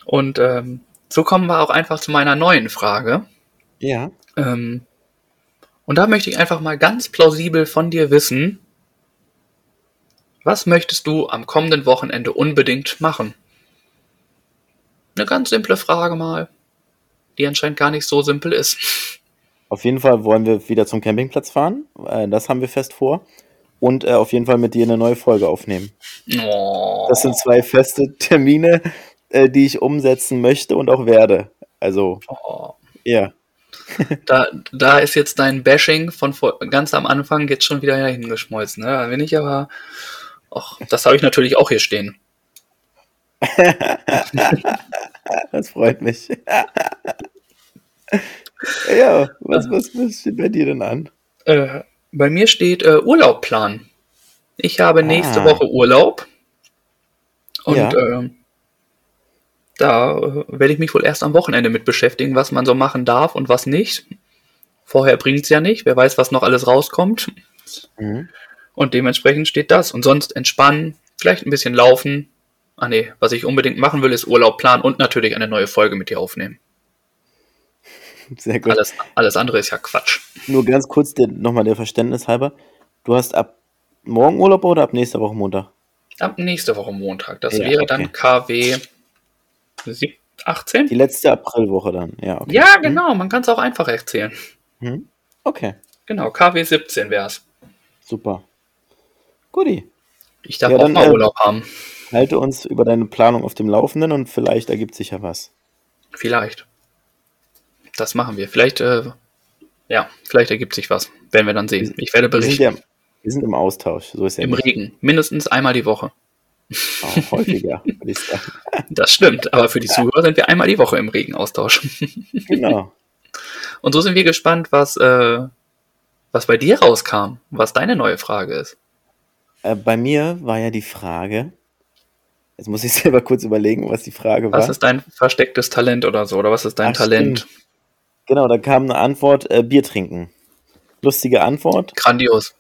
Und ähm, so kommen wir auch einfach zu meiner neuen Frage. Ja. Ähm, und da möchte ich einfach mal ganz plausibel von dir wissen, was möchtest du am kommenden Wochenende unbedingt machen? Eine ganz simple Frage mal, die anscheinend gar nicht so simpel ist. Auf jeden Fall wollen wir wieder zum Campingplatz fahren. Äh, das haben wir fest vor. Und äh, auf jeden Fall mit dir eine neue Folge aufnehmen. Oh. Das sind zwei feste Termine, äh, die ich umsetzen möchte und auch werde. Also, oh. ja. Da, da ist jetzt dein Bashing von vor, ganz am Anfang jetzt schon wieder hingeschmolzen. Ne? Da bin ich aber Ach, das habe ich natürlich auch hier stehen. das freut mich. ja, was, was, was steht bei dir denn an? Äh, bei mir steht äh, Urlaub Ich habe nächste ah. Woche Urlaub. Und ja. äh, da äh, werde ich mich wohl erst am Wochenende mit beschäftigen, was man so machen darf und was nicht. Vorher bringt es ja nicht. Wer weiß, was noch alles rauskommt. Mhm. Und dementsprechend steht das. Und sonst entspannen, vielleicht ein bisschen laufen. Ah nee, was ich unbedingt machen will, ist Urlaub planen und natürlich eine neue Folge mit dir aufnehmen. Sehr gut. Alles, alles andere ist ja Quatsch. Nur ganz kurz nochmal der Verständnis halber. Du hast ab morgen Urlaub oder ab nächster Woche Montag? Ab nächste Woche Montag. Das ja, wäre okay. dann KW 18? Die letzte Aprilwoche dann, ja. Okay. Ja, genau. Man kann es auch einfach erzählen. Hm? Okay. Genau, KW 17 wäre es. Super. Guti. Ich darf ja, auch mal äh, Urlaub haben. Halte uns über deine Planung auf dem Laufenden und vielleicht ergibt sich ja was. Vielleicht. Das machen wir. Vielleicht, äh, ja, vielleicht ergibt sich was. Werden wir dann sehen. Ich werde berichten. Wir sind, ja, wir sind im Austausch. So ist ja Im nicht. Regen. Mindestens einmal die Woche. Auch häufiger, würde ich sagen. Das stimmt, aber für die Zuhörer sind wir einmal die Woche im Regenaustausch. Genau. Und so sind wir gespannt, was, äh, was bei dir rauskam, was deine neue Frage ist. Äh, bei mir war ja die Frage, jetzt muss ich selber kurz überlegen, was die Frage war. Was ist dein verstecktes Talent oder so? Oder was ist dein Ach, Talent? Stimmt. Genau, da kam eine Antwort, äh, Bier trinken. Lustige Antwort. Grandios.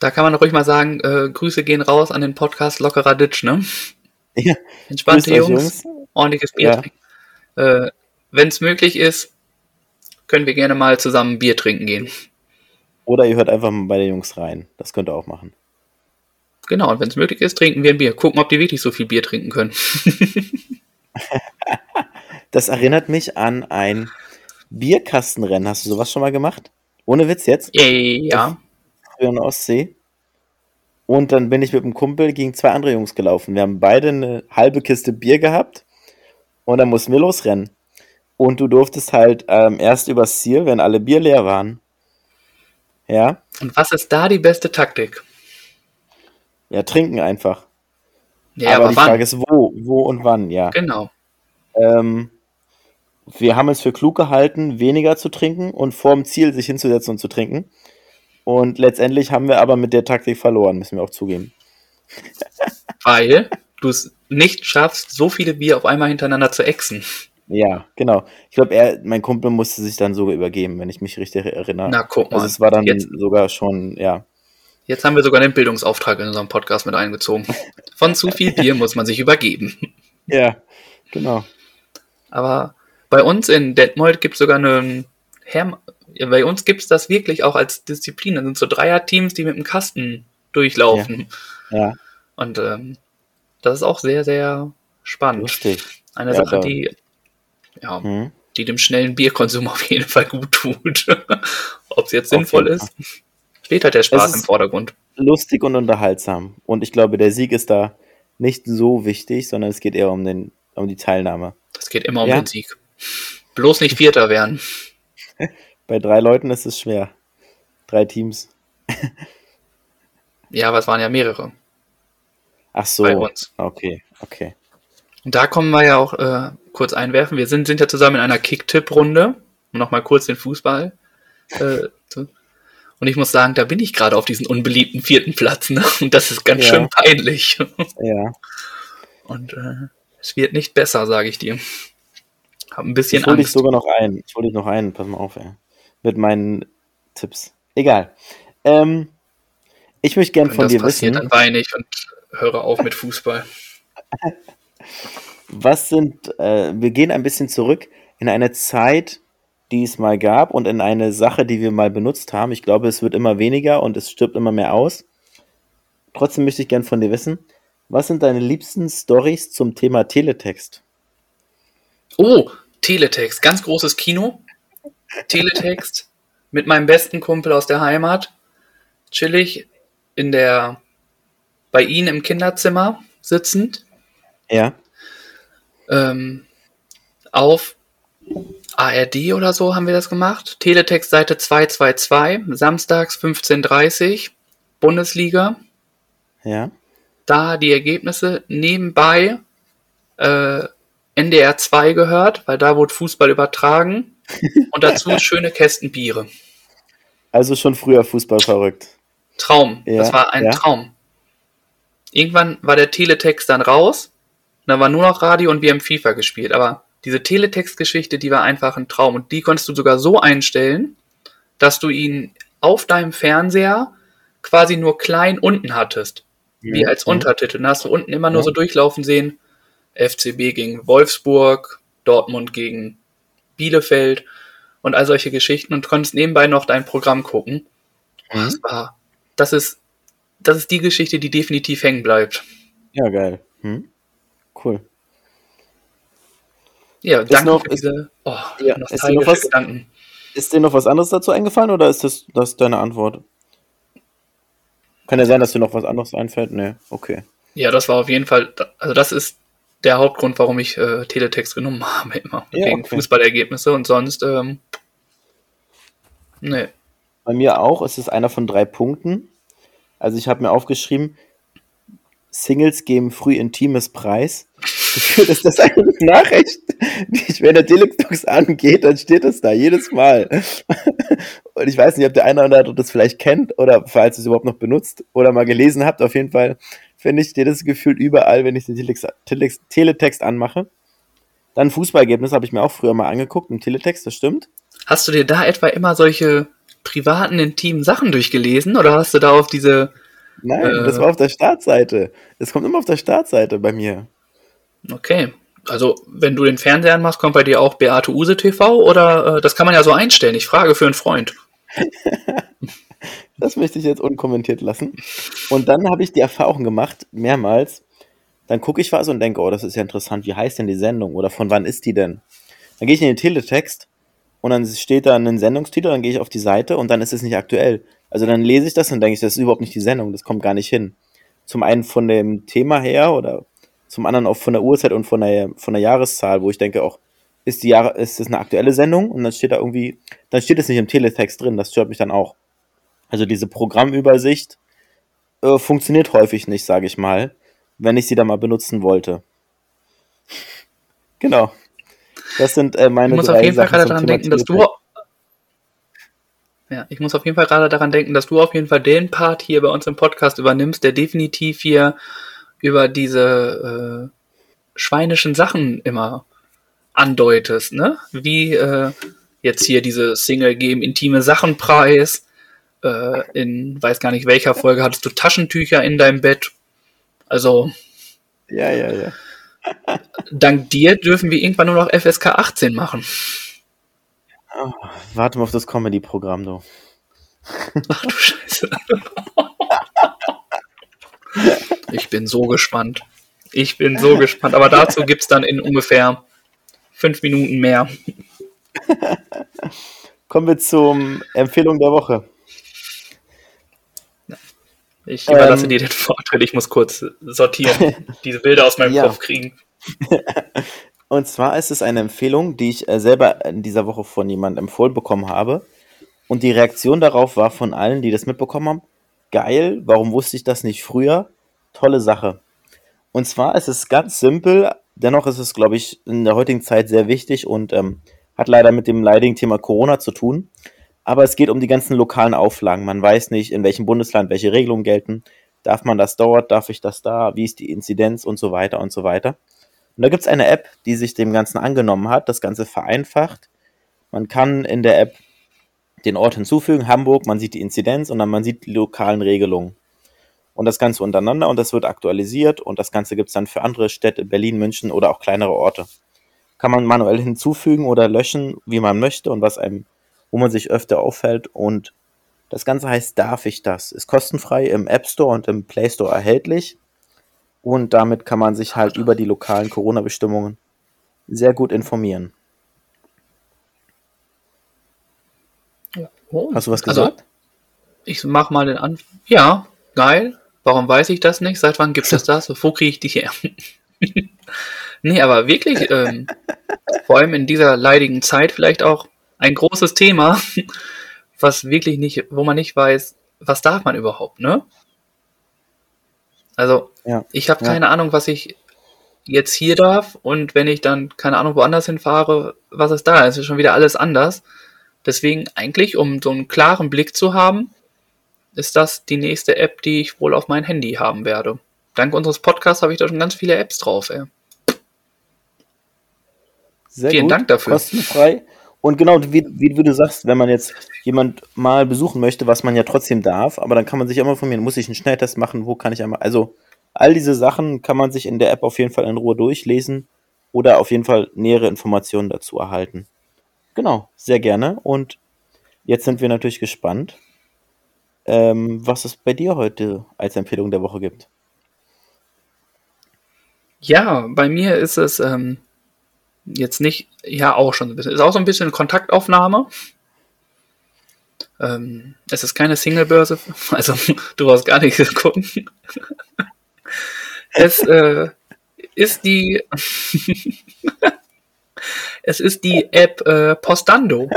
Da kann man ruhig mal sagen, äh, Grüße gehen raus an den Podcast Lockerer Ditch, ne? Ja. Entspannte Jungs, Jungs, ordentliches Bier ja. trinken. Äh, Wenn es möglich ist, können wir gerne mal zusammen Bier trinken gehen. Oder ihr hört einfach mal bei den Jungs rein. Das könnt ihr auch machen. Genau, und wenn es möglich ist, trinken wir ein Bier. Gucken, ob die wirklich so viel Bier trinken können. das erinnert mich an ein Bierkastenrennen. Hast du sowas schon mal gemacht? Ohne Witz jetzt? Ja. In der Ostsee. Und dann bin ich mit einem Kumpel gegen zwei andere Jungs gelaufen. Wir haben beide eine halbe Kiste Bier gehabt. Und dann mussten wir losrennen. Und du durftest halt ähm, erst übers Ziel, wenn alle Bier leer waren. Ja. Und was ist da die beste Taktik? Ja, trinken einfach. Ja, aber, aber die wann? Frage ist, wo, wo und wann, ja. Genau. Ähm, wir haben es für klug gehalten, weniger zu trinken und vorm Ziel sich hinzusetzen und zu trinken. Und letztendlich haben wir aber mit der Taktik verloren, müssen wir auch zugeben. Weil du es nicht schaffst, so viele Bier auf einmal hintereinander zu exen. Ja, genau. Ich glaube, mein Kumpel musste sich dann sogar übergeben, wenn ich mich richtig erinnere. Na, guck mal. Also es war dann Jetzt- sogar schon, ja. Jetzt haben wir sogar den Bildungsauftrag in unserem Podcast mit eingezogen. Von zu viel Bier muss man sich übergeben. Ja, genau. Aber bei uns in Detmold gibt es sogar einen Herm ja, bei uns gibt es das wirklich auch als Disziplin. Das sind so Dreierteams, die mit dem Kasten durchlaufen. Ja, Und ähm, das ist auch sehr, sehr spannend. lustig. Eine Ja, Sache, die, ja, Hm. die dem schnellen Bierkonsum auf jeden Fall gut tut. Ob es jetzt sinnvoll ist, steht halt der Spaß im Vordergrund. Lustig und unterhaltsam. Und ich glaube, der Sieg ist da nicht so wichtig, sondern es geht eher um, den, um die Teilnahme. Das geht immer um Ja. den Sieg. Bloß nicht Vierter werden. Bei drei Leuten ist es schwer. Drei Teams. Ja, aber es waren ja mehrere Ach so. bei uns. Okay, okay. Und da kommen wir ja auch äh, kurz einwerfen. Wir sind, sind ja zusammen in einer Kick-Tipp-Runde, um nochmal kurz den Fußball äh, zu. Und ich muss sagen, da bin ich gerade auf diesen unbeliebten vierten Platz. Ne? Und das ist ganz Ja. schön peinlich. Ja. Und äh, es wird nicht besser, sage ich dir. Hab ein bisschen Ich hole dich sogar noch ein. Ich hole dich noch ein. Pass mal auf, ey. Mit meinen Tipps. Egal. Ähm, ich möchte gern Wenn von das dir passiert, wissen, dann weine ich und höre auf mit Fußball. was sind, äh, wir gehen ein bisschen zurück in eine Zeit, die es mal gab und in eine Sache, die wir mal benutzt haben. Ich glaube, es wird immer weniger und es stirbt immer mehr aus. Trotzdem möchte ich gern von dir wissen, was sind deine liebsten Stories zum Thema Teletext? Oh, Teletext, ganz großes Kino. Teletext mit meinem besten Kumpel aus der Heimat. Chillig in der, bei ihm im Kinderzimmer sitzend. Ja, Ähm, auf ARD oder so haben wir das gemacht. Teletext Seite 222, samstags 15.30 Bundesliga. ja, da die Ergebnisse nebenbei äh, NDR 2 gehört, weil da wurde Fußball übertragen. Und dazu schöne Kästen Biere. also schon früher Fußball verrückt. Traum. Ja, das war ein ja. Traum. Irgendwann war der Teletext dann raus. Und dann war nur noch Radio und wir haben FIFA gespielt. Aber diese Teletext-Geschichte, die war einfach ein Traum. Und die konntest du sogar so einstellen, dass du ihn auf deinem Fernseher quasi nur klein unten hattest. wie als. Untertitel. Dann hast du unten immer nur Ja. so durchlaufen sehen, FCB gegen Wolfsburg, Dortmund gegen Bielefeld und all solche Geschichten und konntest nebenbei noch dein Programm gucken. Mhm. Das war, das ist, das ist die Geschichte, die definitiv hängen bleibt. Ja, geil. Hm? Cool. Ja, danke noch- für ist- diese oh, Ja, ist dir noch was- Gedanken. Ist dir noch was anderes dazu eingefallen oder ist das, das deine Antwort? Kann ja sein, dass dir noch was anderes einfällt? Nee, okay. Ja, das war auf jeden Fall, also das ist der Hauptgrund, warum ich äh, Teletext genommen habe immer. Ja, wegen okay. Fußballergebnisse und sonst, ähm, nee. Bei mir auch. Es ist einer von drei Punkten. Also ich habe mir aufgeschrieben, Singles geben früh intimes Preis. Gefühlt ist das eine Nachricht, die ich, wenn der Telex angeht, dann steht es da jedes Mal. Und ich weiß nicht, ob der eine oder andere das vielleicht kennt oder falls es überhaupt noch benutzt oder mal gelesen habt. Auf jeden Fall finde ich, steht das gefühlt überall, wenn ich den Telex, Telex, Teletext anmache. Dann Fußballergebnis habe ich mir auch früher mal angeguckt im Teletext, das stimmt. Hast du dir da etwa immer solche privaten, intimen Sachen durchgelesen oder hast du da auf diese. Nein, Äh. das war auf der Startseite. Es kommt immer auf der Startseite bei mir. Okay, Also, wenn du den Fernseher machst, kommt bei dir auch Beate Use TV oder äh, das kann man ja so einstellen. Ich frage für einen Freund. das möchte ich jetzt unkommentiert lassen. Und dann habe ich die Erfahrung gemacht, mehrmals, dann gucke ich was und denke, oh, das ist ja interessant, wie heißt denn die Sendung oder von wann ist die denn? Dann gehe ich in den Teletext und dann steht da ein Sendungstitel, dann gehe ich auf die Seite und dann ist es nicht aktuell. Also dann lese ich das und denke ich, das ist überhaupt nicht die Sendung, das kommt gar nicht hin. Zum einen von dem Thema her oder zum anderen auch von der Uhrzeit und von der, von der Jahreszahl, wo ich denke auch, ist die Jahre, ist das eine aktuelle Sendung? Und dann steht da irgendwie, dann steht es nicht im Teletext drin, das stört mich dann auch. Also diese Programmübersicht äh, funktioniert häufig nicht, sage ich mal, wenn ich sie da mal benutzen wollte. genau. Das sind äh, meine ich muss auf jeden Fall gerade daran denken, dass du ja, ich muss auf jeden Fall gerade daran denken, dass du auf jeden Fall den Part hier bei uns im Podcast übernimmst, der definitiv hier über diese äh, schweinischen Sachen immer andeutest, ne? Wie äh, jetzt hier diese Single geben intime Sachen preis. Äh, in weiß gar nicht welcher Folge hattest du Taschentücher in deinem Bett. Also. Ja, ja, ja. dank dir dürfen wir irgendwann nur noch FSK 18 machen. Oh, warte mal auf das Comedy-Programm, du. Ach du Scheiße. ich bin so gespannt. Ich bin so gespannt. Aber dazu gibt es dann in ungefähr fünf Minuten mehr. Kommen wir zur Empfehlung der Woche. Ich überlasse ähm, dir den Vortritt. Ich muss kurz sortieren, diese Bilder aus meinem ja. Kopf kriegen. Und zwar ist es eine Empfehlung, die ich äh, selber in dieser Woche von jemandem empfohlen bekommen habe. Und die Reaktion darauf war von allen, die das mitbekommen haben, geil, warum wusste ich das nicht früher? Tolle Sache. Und zwar ist es ganz simpel, dennoch ist es, glaube ich, in der heutigen Zeit sehr wichtig und ähm, hat leider mit dem leidigen Thema Corona zu tun. Aber es geht um die ganzen lokalen Auflagen. Man weiß nicht, in welchem Bundesland welche Regelungen gelten. Darf man das dort? Darf ich das da? Wie ist die Inzidenz und so weiter und so weiter. Und da gibt es eine App, die sich dem Ganzen angenommen hat, das Ganze vereinfacht. Man kann in der App den Ort hinzufügen, Hamburg, man sieht die Inzidenz und dann man sieht die lokalen Regelungen. Und das Ganze untereinander und das wird aktualisiert und das Ganze gibt es dann für andere Städte, Berlin, München oder auch kleinere Orte. Kann man manuell hinzufügen oder löschen, wie man möchte und was einem, wo man sich öfter auffällt. Und das Ganze heißt Darf ich das? Ist kostenfrei im App Store und im Play Store erhältlich. Und damit kann man sich halt über die lokalen Corona-Bestimmungen sehr gut informieren. Oh. Hast du was also, gesagt? Also, ich mach mal den Anfang. Ja, geil. Warum weiß ich das nicht? Seit wann gibt es das? Wo kriege ich dich her? nee, aber wirklich, ähm, vor allem in dieser leidigen Zeit vielleicht auch ein großes Thema, was wirklich nicht, wo man nicht weiß, was darf man überhaupt, ne? Also, ja, ich habe keine ja. Ahnung, was ich jetzt hier darf und wenn ich dann, keine Ahnung, woanders hinfahre, was ist da? Es ist schon wieder alles anders. Deswegen eigentlich, um so einen klaren Blick zu haben, ist das die nächste App, die ich wohl auf mein Handy haben werde. Dank unseres Podcasts habe ich da schon ganz viele Apps drauf, ey. Sehr Vielen gut. Dank dafür. Kostenfrei. Und genau, wie, wie, du sagst, wenn man jetzt jemand mal besuchen möchte, was man ja trotzdem darf, aber dann kann man sich immer mir, muss ich einen Schnelltest machen, wo kann ich einmal, also all diese Sachen kann man sich in der App auf jeden Fall in Ruhe durchlesen oder auf jeden Fall nähere Informationen dazu erhalten. Genau, sehr gerne. Und jetzt sind wir natürlich gespannt, ähm, was es bei dir heute als Empfehlung der Woche gibt. Ja, bei mir ist es ähm, jetzt nicht, ja auch schon ein bisschen, ist auch so ein bisschen Kontaktaufnahme. Ähm, es ist keine Singlebörse, also du brauchst gar nichts gucken. es äh, ist die es ist die App äh, Postando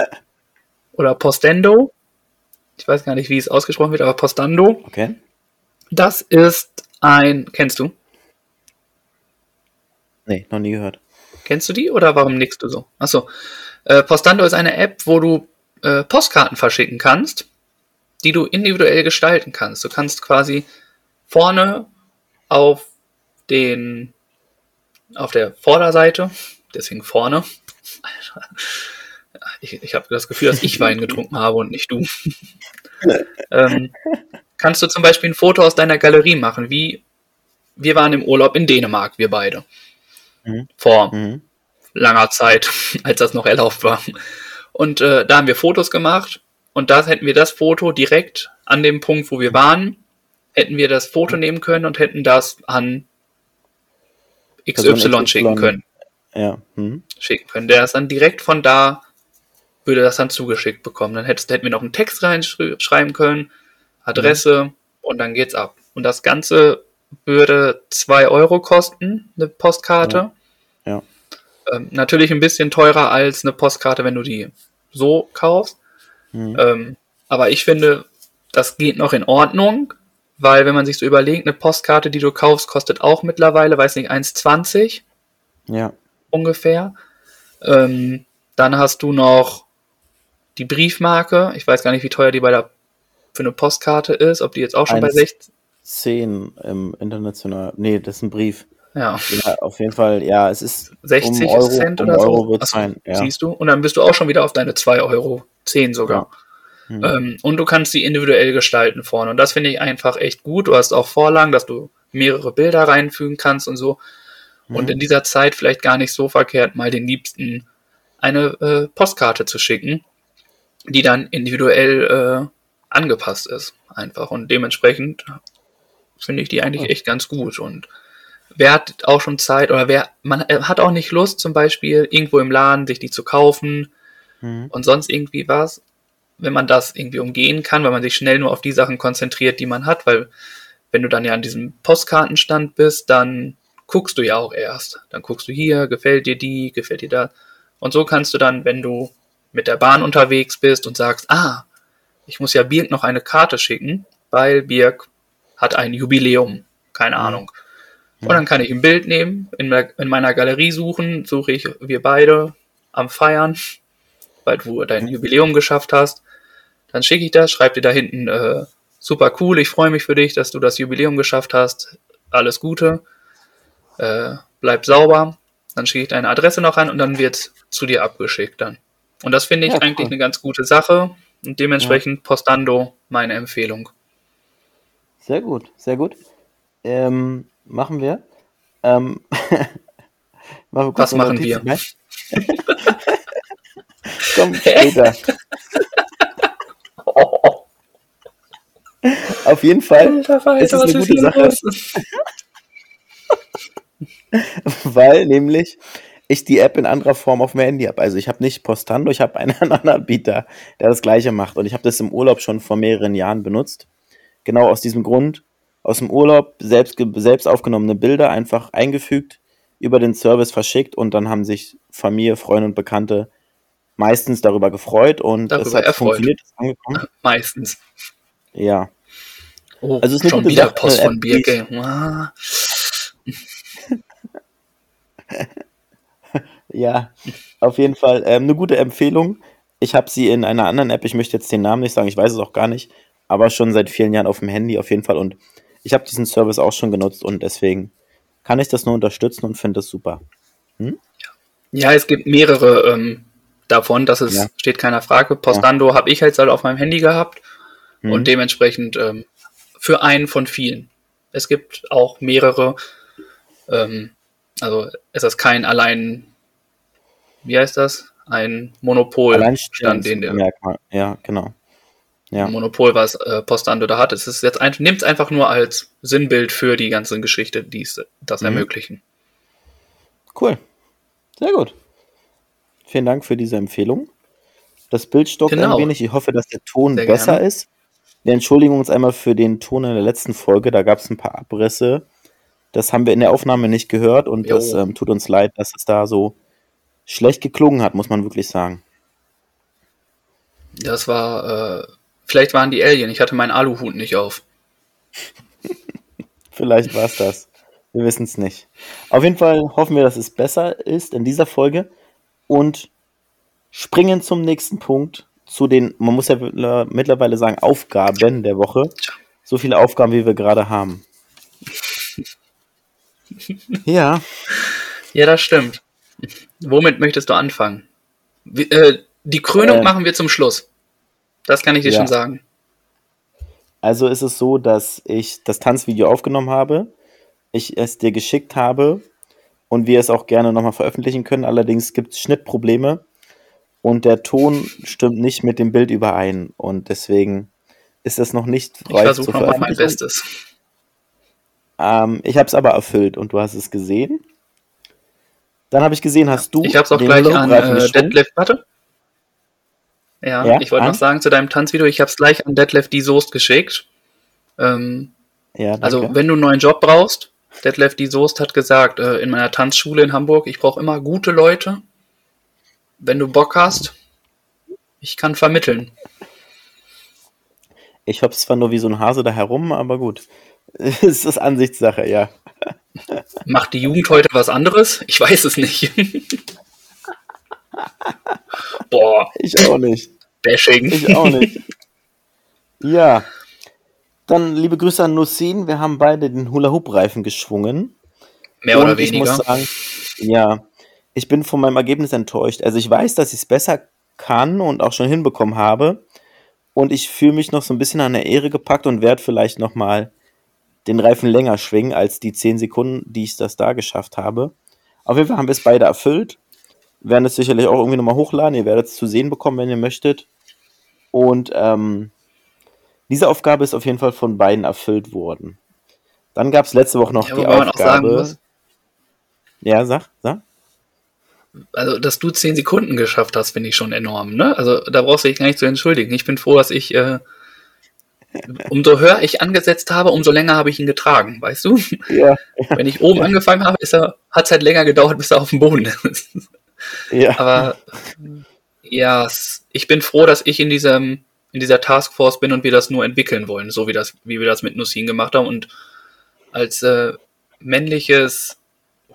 oder Postendo ich weiß gar nicht, wie es ausgesprochen wird, aber Postando. Okay. Das ist ein. Kennst du? Nee, noch nie gehört. Kennst du die oder warum nickst du so? Achso. Äh, Postando ist eine App, wo du äh, Postkarten verschicken kannst, die du individuell gestalten kannst. Du kannst quasi vorne auf den auf der Vorderseite, deswegen vorne, ich, ich habe das Gefühl, dass ich Wein getrunken habe und nicht du. ähm, kannst du zum Beispiel ein Foto aus deiner Galerie machen, wie wir waren im Urlaub in Dänemark, wir beide. Mhm. Vor mhm. langer Zeit, als das noch erlaubt war. Und äh, da haben wir Fotos gemacht und da hätten wir das Foto direkt an dem Punkt, wo wir waren, hätten wir das Foto nehmen können und hätten das an XY, XY schicken können. Ja. Hm. Schicken können. Der ist dann direkt von da, würde das dann zugeschickt bekommen. Dann hättest, hätten wir noch einen Text reinschreiben können, Adresse mhm. und dann geht's ab. Und das Ganze würde 2 Euro kosten, eine Postkarte. Ja. ja. Ähm, natürlich ein bisschen teurer als eine Postkarte, wenn du die so kaufst. Mhm. Ähm, aber ich finde, das geht noch in Ordnung, weil wenn man sich so überlegt, eine Postkarte, die du kaufst, kostet auch mittlerweile, weiß nicht, 1,20. Ja. Ungefähr. Ähm, dann hast du noch die Briefmarke. Ich weiß gar nicht, wie teuer die bei der für eine Postkarte ist, ob die jetzt auch schon 1, bei 16. 10 im international. Nee, das ist ein Brief. Ja. ja. Auf jeden Fall, ja, es ist 60 um Euro, Cent oder um Euro so. Wird Achso, sein, ja. Siehst du? Und dann bist du auch schon wieder auf deine 2 Euro, 10 sogar. Ja. Mhm. Ähm, und du kannst sie individuell gestalten vorne. Und das finde ich einfach echt gut. Du hast auch Vorlagen, dass du mehrere Bilder reinfügen kannst und so. Mhm. Und in dieser Zeit vielleicht gar nicht so verkehrt, mal den Liebsten eine äh, Postkarte zu schicken, die dann individuell äh, angepasst ist. Einfach. Und dementsprechend finde ich die eigentlich echt ganz gut. Und wer hat auch schon Zeit oder wer, man äh, hat auch nicht Lust, zum Beispiel irgendwo im Laden sich die zu kaufen mhm. und sonst irgendwie was, wenn man das irgendwie umgehen kann, weil man sich schnell nur auf die Sachen konzentriert, die man hat, weil wenn du dann ja an diesem Postkartenstand bist, dann guckst du ja auch erst. Dann guckst du hier, gefällt dir die, gefällt dir das. Und so kannst du dann, wenn du mit der Bahn unterwegs bist und sagst, ah, ich muss ja Birk noch eine Karte schicken, weil Birk hat ein Jubiläum. Keine. Ahnung. Und dann kann ich ein Bild nehmen, in, in meiner Galerie suchen, suche ich wir beide am Feiern, weil du dein Jubiläum geschafft hast. Dann schicke ich das, schreib dir da hinten, äh, super cool, ich freue mich für dich, dass du das Jubiläum geschafft hast. Alles Gute. Äh, bleib sauber. Dann schicke ich deine Adresse noch an und dann wird zu dir abgeschickt dann. Und das finde ich ja, eigentlich eine ganz gute Sache und dementsprechend ja. Postando meine Empfehlung. Sehr gut, sehr gut. Ähm, machen wir. Ähm, machen wir Was machen wir? Komm, später. Auf jeden Fall Alter, ist es eine gute Sache. Weil nämlich ich die App in anderer Form auf dem Handy habe. Also ich habe nicht Postando, ich habe einen anderen Anbieter, der das gleiche macht. Und ich habe das im Urlaub schon vor mehreren Jahren benutzt. Genau aus diesem Grund, aus dem Urlaub selbst, selbst aufgenommene Bilder einfach eingefügt, über den Service verschickt und dann haben sich Familie, Freunde und Bekannte meistens darüber gefreut und darüber es hat erfreut. funktioniert. Angekommen. Meistens. Ja. Oh, also es ist schon wieder Post von Birke. Ja, auf jeden Fall ähm, eine gute Empfehlung. Ich habe sie in einer anderen App, ich möchte jetzt den Namen nicht sagen, ich weiß es auch gar nicht, aber schon seit vielen Jahren auf dem Handy auf jeden Fall und ich habe diesen Service auch schon genutzt und deswegen kann ich das nur unterstützen und finde das super. Hm? Ja, es gibt mehrere ähm, davon, das ist, ja. steht keiner Frage. Postando ja. habe ich halt auf meinem Handy gehabt hm. und dementsprechend ähm, für einen von vielen. Es gibt auch mehrere, ähm, also es ist kein allein, wie heißt das? Ein Monopolstand, den der. Merkmal. Ja, genau ja. Monopol, was äh, Postando da hat. Es ist jetzt ein, nimmt es einfach nur als Sinnbild für die ganze Geschichte, die das mhm. ermöglichen. Cool. Sehr gut. Vielen Dank für diese Empfehlung. Das Bild stockt genau. ein wenig. Ich hoffe, dass der Ton Sehr besser gerne. ist. Wir entschuldigen uns einmal für den Ton in der letzten Folge. Da gab es ein paar Abrisse. Das haben wir in der Aufnahme nicht gehört und jo. das ähm, tut uns leid, dass es da so schlecht geklungen hat, muss man wirklich sagen. Das war äh, Vielleicht waren die Alien. Ich hatte meinen Aluhut nicht auf. Vielleicht war es das. Wir wissen es nicht. Auf jeden Fall hoffen wir, dass es besser ist in dieser Folge und springen zum nächsten Punkt, zu den, man muss ja mittlerweile sagen, Aufgaben der Woche. So viele Aufgaben, wie wir gerade haben. ja. Ja, das stimmt. Womit möchtest du anfangen? Wie, äh, die Krönung äh, machen wir zum Schluss. Das kann ich dir ja. schon sagen. Also ist es so, dass ich das Tanzvideo aufgenommen habe, ich es dir geschickt habe und wir es auch gerne nochmal veröffentlichen können. Allerdings gibt es Schnittprobleme und der Ton stimmt nicht mit dem Bild überein und deswegen ist das noch nicht Ich versuche nochmal mein Bestes. Ähm, ich habe es aber erfüllt und du hast es gesehen. Dann habe ich gesehen, hast du. Ich habe es auch gleich an äh, Detlef. Warte. Ja, ja ich wollte noch sagen zu deinem Tanzvideo, ich habe es gleich an Detlef die Soest geschickt. Ähm, ja, also, wenn du einen neuen Job brauchst, Detlef die Soest hat gesagt, äh, in meiner Tanzschule in Hamburg, ich brauche immer gute Leute. Wenn du Bock hast, ich kann vermitteln. Ich hoffe zwar nur wie so ein Hase da herum, aber gut. Es ist Ansichtssache, ja. Macht die Jugend heute was anderes? Ich weiß es nicht. Boah. Ich auch nicht. Bashing. Ich auch nicht. Ja. Dann liebe Grüße an Nussin. Wir haben beide den Hula-Hoop-Reifen geschwungen. Mehr oder weniger. Ich muss sagen, ja, ich bin von meinem Ergebnis enttäuscht. Also ich weiß, dass ich es besser kann und auch schon hinbekommen habe. Und ich fühle mich noch so ein bisschen an der Ehre gepackt und werde vielleicht nochmal den Reifen länger schwingen als die 10 Sekunden, die ich das da geschafft habe. Auf jeden Fall haben wir es beide erfüllt. Werden es sicherlich auch irgendwie nochmal hochladen. Ihr werdet es zu sehen bekommen, wenn ihr möchtet. Und ähm, diese Aufgabe ist auf jeden Fall von beiden erfüllt worden. Dann gab es letzte Woche noch ja, die Aufgabe. Ja, sag, sag. Also, dass du 10 Sekunden geschafft hast, finde ich schon enorm, ne? Also, da brauchst du dich gar nicht zu entschuldigen. Ich bin froh, dass ich äh, umso höher ich angesetzt habe, umso länger habe ich ihn getragen, weißt du? Ja. Wenn ich oben angefangen habe, hat es halt länger gedauert, bis er auf dem Boden ist. Ja. Aber ja, ich bin froh, dass ich in diesem in dieser Taskforce bin und wir das nur entwickeln wollen, so wie das, wie wir das mit Nussin gemacht haben. Und als äh, männliches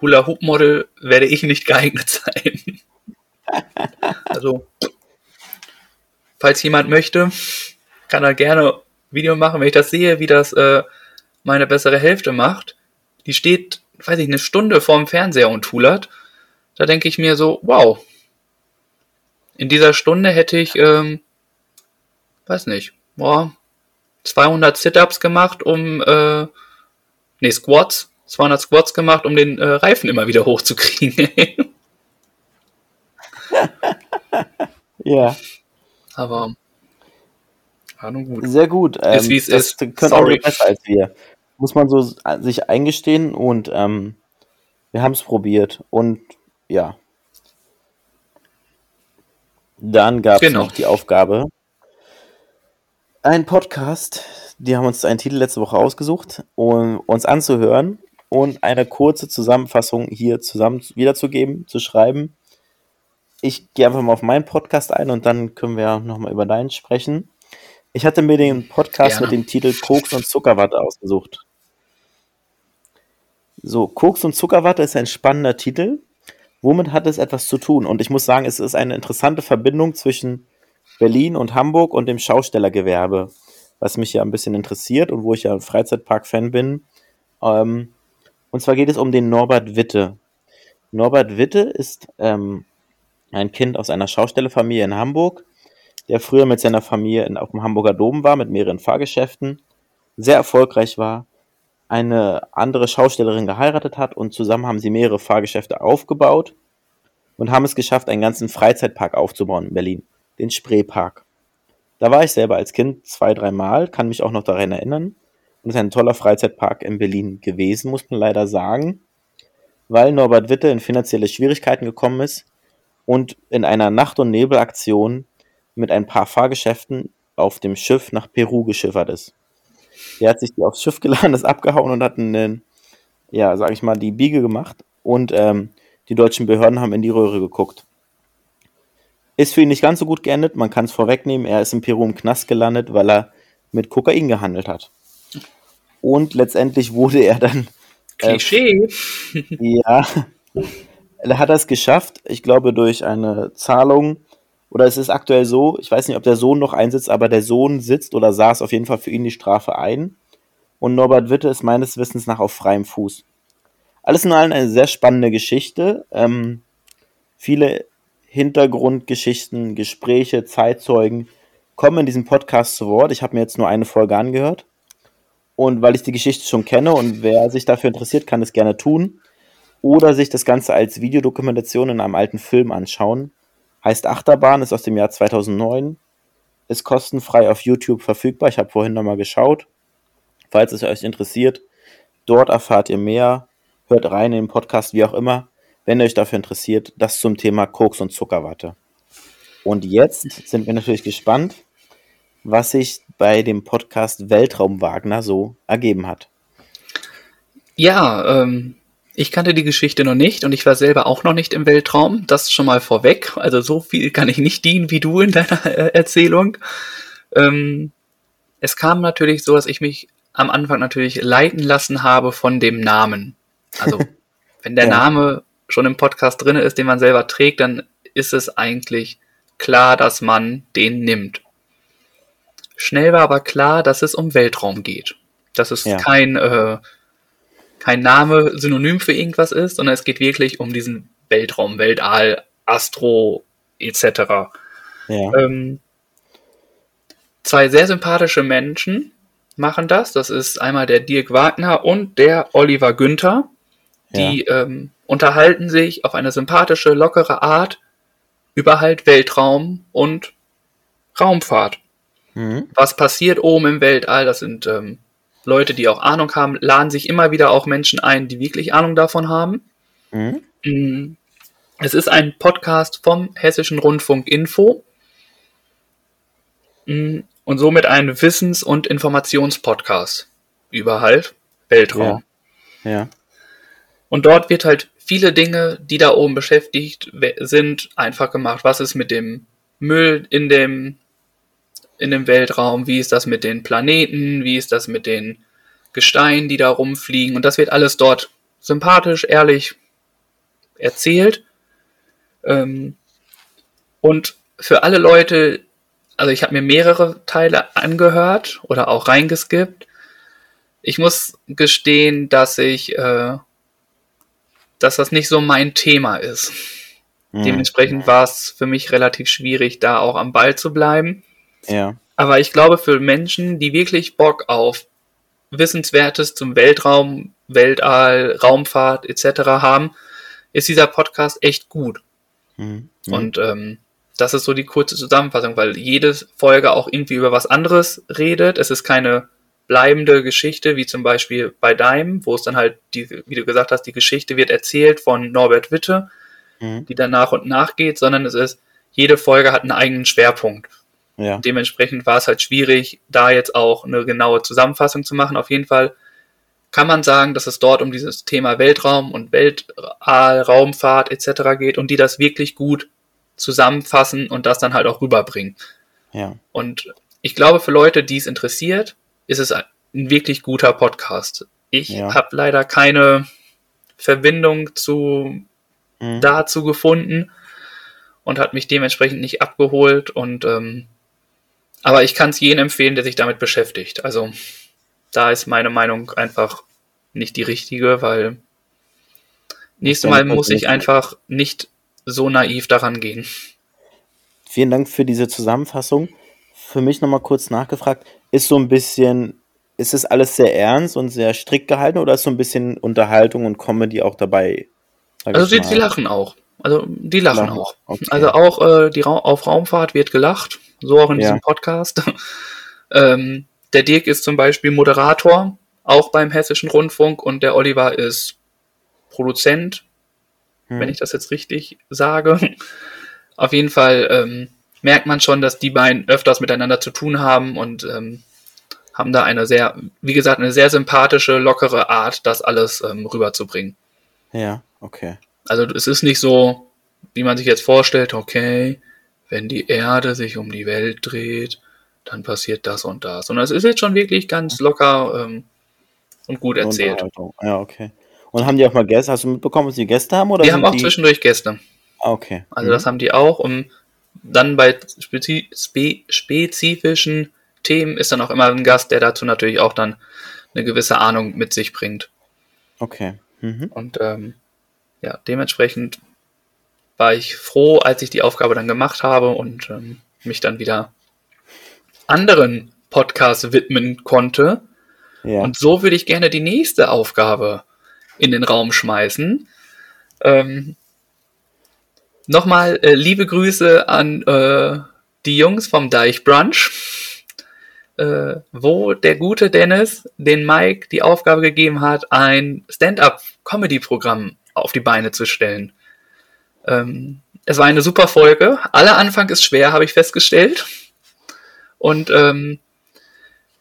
Hula-Hoop-Model werde ich nicht geeignet sein. also, falls jemand möchte, kann er gerne Video machen, wenn ich das sehe, wie das äh, meine bessere Hälfte macht. Die steht, weiß ich, eine Stunde vorm Fernseher und tulert. Da denke ich mir so, wow. In dieser Stunde hätte ich, ähm, weiß nicht, boah, 200 Sit-Ups gemacht, um, äh, nee, Squats, 200 Squats gemacht, um den äh, Reifen immer wieder hochzukriegen. ja. Aber war nun gut. Sehr gut. Ähm, ist, wie es das ist. können Sorry. auch besser als wir. Muss man so sich eingestehen und ähm, wir haben es probiert. Und ja. Dann gab es genau. noch die Aufgabe, ein Podcast, die haben uns einen Titel letzte Woche ausgesucht, um uns anzuhören und eine kurze Zusammenfassung hier zusammen wiederzugeben, zu schreiben. Ich gehe einfach mal auf meinen Podcast ein und dann können wir nochmal über deinen sprechen. Ich hatte mir den Podcast Gerne. mit dem Titel Koks und Zuckerwatte ausgesucht. So, Koks und Zuckerwatte ist ein spannender Titel. Womit hat es etwas zu tun? Und ich muss sagen, es ist eine interessante Verbindung zwischen Berlin und Hamburg und dem Schaustellergewerbe, was mich ja ein bisschen interessiert und wo ich ja Freizeitpark-Fan bin. Ähm, und zwar geht es um den Norbert Witte. Norbert Witte ist ähm, ein Kind aus einer Schaustellerfamilie in Hamburg, der früher mit seiner Familie in, auf dem Hamburger Dom war, mit mehreren Fahrgeschäften, sehr erfolgreich war, eine andere Schaustellerin geheiratet hat und zusammen haben sie mehrere Fahrgeschäfte aufgebaut und haben es geschafft, einen ganzen Freizeitpark aufzubauen in Berlin, den Spreepark. Da war ich selber als Kind zwei, dreimal, kann mich auch noch daran erinnern. Und es ist ein toller Freizeitpark in Berlin gewesen, muss man leider sagen, weil Norbert Witte in finanzielle Schwierigkeiten gekommen ist und in einer Nacht- und Nebelaktion mit ein paar Fahrgeschäften auf dem Schiff nach Peru geschiffert ist. Er hat sich die aufs Schiff geladen, ist abgehauen und hat einen, ja, sag ich mal, die Biege gemacht und ähm, die deutschen Behörden haben in die Röhre geguckt. Ist für ihn nicht ganz so gut geendet, man kann es vorwegnehmen, er ist in Peru im Knast gelandet, weil er mit Kokain gehandelt hat. Und letztendlich wurde er dann. Äh, Klischee. ja. Er hat es geschafft, ich glaube, durch eine Zahlung oder es ist aktuell so, ich weiß nicht, ob der Sohn noch einsitzt, aber der Sohn sitzt oder saß auf jeden Fall für ihn die Strafe ein. Und Norbert Witte ist meines Wissens nach auf freiem Fuß. Alles in allem eine sehr spannende Geschichte. Ähm, viele Hintergrundgeschichten, Gespräche, Zeitzeugen kommen in diesem Podcast zu Wort. Ich habe mir jetzt nur eine Folge angehört. Und weil ich die Geschichte schon kenne und wer sich dafür interessiert, kann es gerne tun. oder sich das Ganze als Videodokumentation in einem alten Film anschauen. Heißt Achterbahn, ist aus dem Jahr 2009, ist kostenfrei auf YouTube verfügbar. Ich habe vorhin nochmal geschaut. Falls es euch interessiert, dort erfahrt ihr mehr. Hört rein in den Podcast, wie auch immer, wenn ihr euch dafür interessiert. Das zum Thema Koks und Zuckerwatte. Und jetzt sind wir natürlich gespannt, was sich bei dem Podcast Weltraum Wagner so ergeben hat. Ja, ähm, ich kannte die Geschichte noch nicht und ich war selber auch noch nicht im Weltraum. Das schon mal vorweg. Also so viel kann ich nicht dienen wie du in deiner äh, Erzählung. Ähm, es kam natürlich so, dass ich mich am Anfang natürlich leiten lassen habe von dem Namen. Also wenn der ja. Name schon im Podcast drin ist, den man selber trägt, dann ist es eigentlich klar, dass man den nimmt. Schnell war aber klar, dass es um Weltraum geht. Dass es ja. kein, äh, kein Name synonym für irgendwas ist, sondern es geht wirklich um diesen Weltraum, Weltall, Astro etc. Ja. Ähm, zwei sehr sympathische Menschen machen das. Das ist einmal der Dirk Wagner und der Oliver Günther. Die ja. ähm, unterhalten sich auf eine sympathische, lockere Art über halt Weltraum und Raumfahrt. Mhm. Was passiert oben im Weltall? Das sind ähm, Leute, die auch Ahnung haben, laden sich immer wieder auch Menschen ein, die wirklich Ahnung davon haben. Mhm. Mm, es ist ein Podcast vom Hessischen Rundfunk Info mm, und somit ein Wissens- und Informationspodcast über halt Weltraum. Ja. ja. Und dort wird halt viele Dinge, die da oben beschäftigt sind, einfach gemacht. Was ist mit dem Müll in dem in dem Weltraum, wie ist das mit den Planeten, wie ist das mit den Gesteinen, die da rumfliegen. Und das wird alles dort sympathisch, ehrlich erzählt. Ähm, und für alle Leute, also ich habe mir mehrere Teile angehört oder auch reingeskippt. Ich muss gestehen, dass ich, äh, dass das nicht so mein Thema ist. Mhm. Dementsprechend war es für mich relativ schwierig, da auch am Ball zu bleiben. Ja. Aber ich glaube, für Menschen, die wirklich Bock auf Wissenswertes zum Weltraum, Weltall, Raumfahrt etc. haben, ist dieser Podcast echt gut. Mhm. Und ähm, das ist so die kurze Zusammenfassung, weil jede Folge auch irgendwie über was anderes redet. Es ist keine bleibende Geschichte, wie zum Beispiel bei Daim, wo es dann halt, die, wie du gesagt hast, die Geschichte wird erzählt von Norbert Witte, mhm. die dann nach und nach geht, sondern es ist, jede Folge hat einen eigenen Schwerpunkt. Ja. Dementsprechend war es halt schwierig, da jetzt auch eine genaue Zusammenfassung zu machen. Auf jeden Fall kann man sagen, dass es dort um dieses Thema Weltraum und Weltall, Raumfahrt etc. geht und die das wirklich gut zusammenfassen und das dann halt auch rüberbringen. Ja. Und ich glaube, für Leute, die es interessiert, ist es ein wirklich guter Podcast. Ich ja. habe leider keine Verbindung zu mhm. dazu gefunden und hat mich dementsprechend nicht abgeholt und ähm, aber ich kann es jedem empfehlen, der sich damit beschäftigt. Also da ist meine Meinung einfach nicht die richtige, weil nächstes Mal muss ich einfach nicht so naiv daran gehen. Vielen Dank für diese Zusammenfassung. Für mich nochmal kurz nachgefragt, ist so ein bisschen, ist es alles sehr ernst und sehr strikt gehalten oder ist so ein bisschen Unterhaltung und Comedy auch dabei? Also sie, sie, lachen auch. Also die lachen, lachen. auch. Okay. Also auch äh, die Ra auf Raumfahrt wird gelacht so auch in ja. diesem Podcast. ähm, der Dirk ist zum Beispiel Moderator, auch beim Hessischen Rundfunk, und der Oliver ist Produzent, hm. wenn ich das jetzt richtig sage. Auf jeden Fall ähm, merkt man schon, dass die beiden öfters miteinander zu tun haben und ähm, haben da eine sehr, wie gesagt, eine sehr sympathische, lockere Art, das alles ähm, rüberzubringen. Ja, okay. Also es ist nicht so, wie man sich jetzt vorstellt, okay, wenn die Erde sich um die Welt dreht, dann passiert das und das. Und das ist jetzt schon wirklich ganz locker ähm, und gut erzählt. Ja, okay. Und haben die auch mal Gäste? Hast du mitbekommen, dass die Gäste haben? Oder die haben auch die... zwischendurch Gäste. Ah, okay. Also mhm. das haben die auch. Und dann bei spezi spe spezifischen Themen ist dann auch immer ein Gast, der dazu natürlich auch dann eine gewisse Ahnung mit sich bringt. Okay. Mhm. Und ähm, ja, dementsprechend war ich froh, als ich die Aufgabe dann gemacht habe und ähm, mich dann wieder anderen Podcasts widmen konnte. Ja. Und so würde ich gerne die nächste Aufgabe in den Raum schmeißen. Ähm, Nochmal äh, liebe Grüße an äh, die Jungs vom Deich Brunch, äh, wo der gute Dennis den Mike die Aufgabe gegeben hat, ein Stand-up-Comedy-Programm auf die Beine zu stellen. Ähm, es war eine super Folge. Aller Anfang ist schwer, habe ich festgestellt. Und ähm,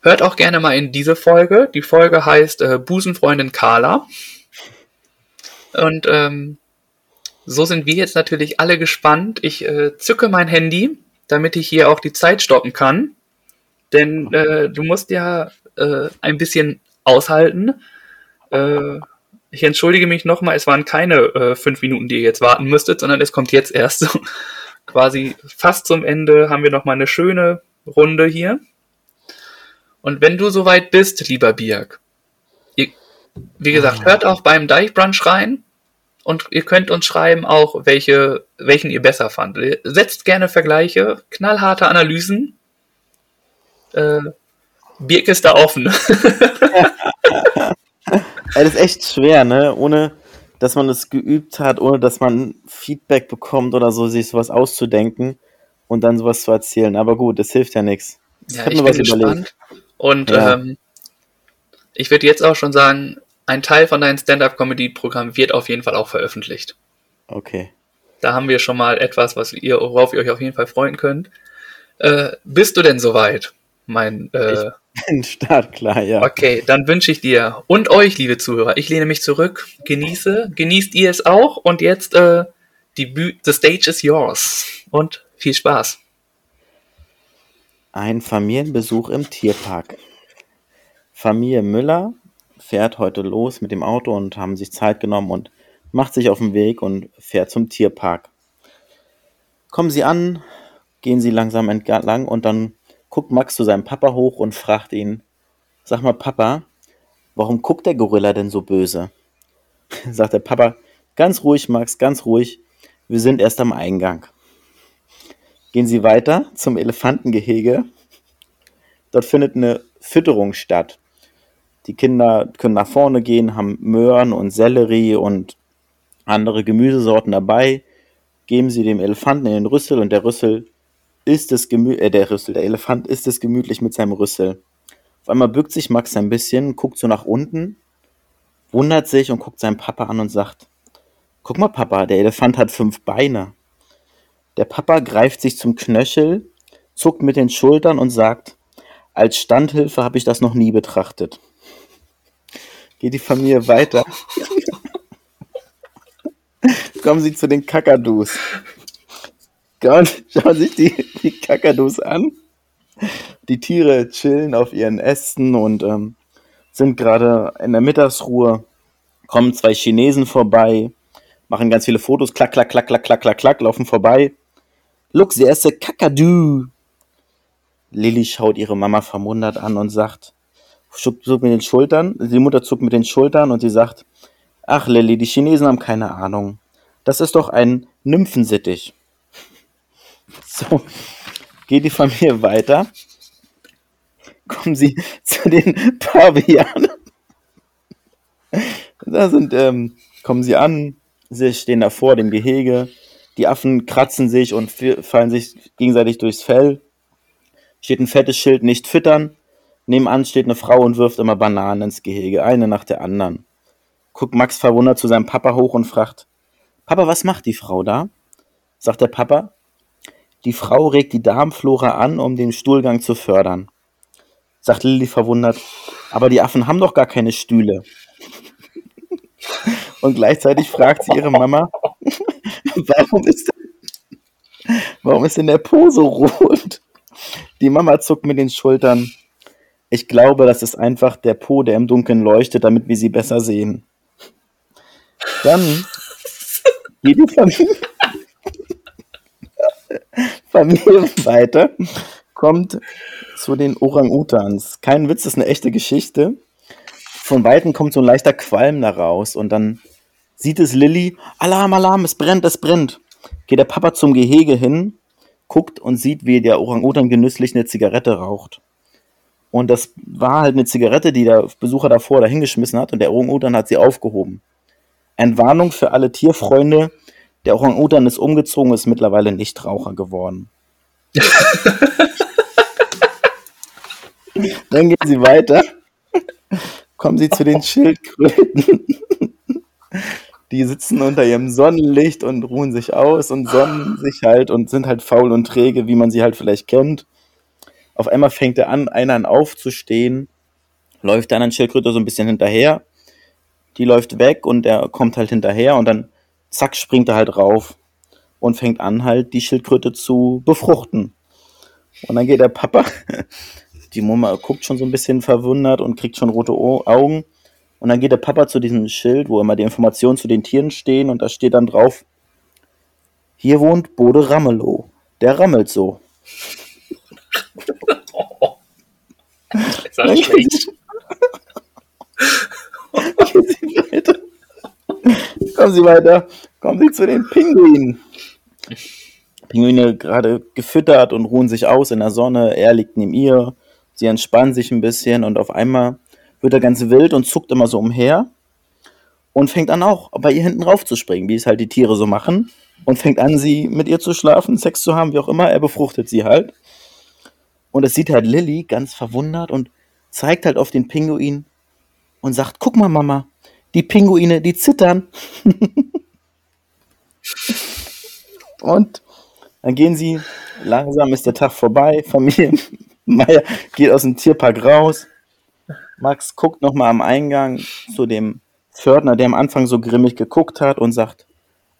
hört auch gerne mal in diese Folge. Die Folge heißt äh, Busenfreundin Carla. Und ähm, so sind wir jetzt natürlich alle gespannt. Ich äh, zücke mein Handy, damit ich hier auch die Zeit stoppen kann. Denn äh, du musst ja äh, ein bisschen aushalten. Ich entschuldige mich nochmal, es waren keine äh, fünf Minuten, die ihr jetzt warten müsstet, sondern es kommt jetzt erst so quasi fast zum Ende haben wir nochmal eine schöne Runde hier. Und wenn du soweit bist, lieber Birg, ihr, wie gesagt, hört auch beim Deichbrunch rein und ihr könnt uns schreiben auch, welche, welchen ihr besser fandet. Setzt gerne Vergleiche, knallharte Analysen. Äh, Birk ist da offen. das ist echt schwer, ne? Ohne dass man es geübt hat, ohne dass man Feedback bekommt oder so, sich sowas auszudenken und dann sowas zu erzählen. Aber gut, das hilft ja nichts. Ich ja, ich bin gespannt. Und ja. ähm, ich würde jetzt auch schon sagen, ein Teil von deinem Stand-up-Comedy-Programm wird auf jeden Fall auch veröffentlicht. Okay. Da haben wir schon mal etwas, was ihr, worauf ihr euch auf jeden Fall freuen könnt. Äh, bist du denn soweit? Mein, äh, bin startklar, ja. Okay, dann wünsche ich dir und euch, liebe Zuhörer, ich lehne mich zurück, genieße, genießt ihr es auch und jetzt äh, die Bü the stage is yours und viel Spaß. Ein Familienbesuch im Tierpark. Familie Müller fährt heute los mit dem Auto und haben sich Zeit genommen und macht sich auf den Weg und fährt zum Tierpark. Kommen sie an, gehen sie langsam entlang und dann guckt Max zu seinem Papa hoch und fragt ihn, sag mal Papa, warum guckt der Gorilla denn so böse? Sagt der Papa, ganz ruhig Max, ganz ruhig, wir sind erst am Eingang. Gehen sie weiter zum Elefantengehege. Dort findet eine Fütterung statt. Die Kinder können nach vorne gehen, haben Möhren und Sellerie und andere Gemüsesorten dabei. Geben sie dem Elefanten in den Rüssel und der Rüssel ist es gemütlich, äh, der Rüssel, der Elefant ist es gemütlich mit seinem Rüssel. Auf einmal bückt sich Max ein bisschen, guckt so nach unten, wundert sich und guckt seinen Papa an und sagt, guck mal Papa, der Elefant hat fünf Beine. Der Papa greift sich zum Knöchel, zuckt mit den Schultern und sagt, als Standhilfe habe ich das noch nie betrachtet geht die Familie weiter. Kommen sie zu den Kakadus. Schauen sich die, die Kakadus an. Die Tiere chillen auf ihren Ästen und ähm, sind gerade in der Mittagsruhe. Kommen zwei Chinesen vorbei, machen ganz viele Fotos, klack, klack, klack, klack, klack, klack, klack, laufen vorbei. Look, sie esse Kakadu. Lilly schaut ihre Mama verwundert an und sagt, zuckt mit den Schultern, die Mutter zuckt mit den Schultern und sie sagt, ach Lilly, die Chinesen haben keine Ahnung. Das ist doch ein Nymphensittich. So, geht die Familie weiter. Kommen sie zu den Pavianen. Da sind, ähm, kommen sie an, sie stehen da vor dem Gehege. Die Affen kratzen sich und fallen sich gegenseitig durchs Fell. Steht ein fettes Schild, nicht füttern. Nebenan steht eine Frau und wirft immer Bananen ins Gehege, eine nach der anderen. Guckt Max verwundert zu seinem Papa hoch und fragt, Papa, was macht die Frau da? Sagt der Papa, die Frau regt die Darmflora an, um den Stuhlgang zu fördern. Sagt Lilly verwundert, aber die Affen haben doch gar keine Stühle. Und gleichzeitig fragt sie ihre Mama, warum ist, denn, warum ist denn der Po so rot? Die Mama zuckt mit den Schultern. Ich glaube, das ist einfach der Po, der im Dunkeln leuchtet, damit wir sie besser sehen. Dann geht die Familie, Familie weiter, kommt zu den Orang-Utans. Kein Witz, das ist eine echte Geschichte. Von Weitem kommt so ein leichter Qualm da raus und dann sieht es Lilly, Alarm, Alarm, es brennt, es brennt. Geht der Papa zum Gehege hin, guckt und sieht, wie der Orang-Utan genüsslich eine Zigarette raucht. Und das war halt eine Zigarette, die der Besucher davor da hingeschmissen hat und der Orang-Utan hat sie aufgehoben. Entwarnung für alle Tierfreunde. Der Orang-Utan ist umgezogen, ist mittlerweile Nichtraucher geworden. Dann gehen sie weiter. Kommen sie zu den Schildkröten. Die sitzen unter ihrem Sonnenlicht und ruhen sich aus und sonnen sich halt und sind halt faul und träge, wie man sie halt vielleicht kennt. Auf einmal fängt er an, einer an aufzustehen, läuft der anderen Schildkröte so ein bisschen hinterher. Die läuft weg und er kommt halt hinterher und dann zack springt er halt rauf und fängt an halt die Schildkröte zu befruchten. Und dann geht der Papa, die Mama guckt schon so ein bisschen verwundert und kriegt schon rote Augen. Und dann geht der Papa zu diesem Schild, wo immer die Informationen zu den Tieren stehen und da steht dann drauf, hier wohnt Bode Ramelow. Der rammelt so. Oh. Ist das schlecht? Kommen Sie weiter. Kommen Sie zu den Pinguinen. Pinguine gerade gefüttert und ruhen sich aus in der Sonne. Er liegt neben ihr. Sie entspannen sich ein bisschen und auf einmal wird er ganz wild und zuckt immer so umher und fängt an auch bei ihr hinten rauf zu springen, wie es halt die Tiere so machen. Und fängt an, sie mit ihr zu schlafen, Sex zu haben, wie auch immer. Er befruchtet sie halt. Und es sieht halt Lilly ganz verwundert und zeigt halt auf den Pinguin und sagt: Guck mal, Mama, die Pinguine, die zittern. und dann gehen sie, langsam ist der Tag vorbei, Familie Meier geht aus dem Tierpark raus. Max guckt nochmal am Eingang zu dem Pförtner, der am Anfang so grimmig geguckt hat und sagt,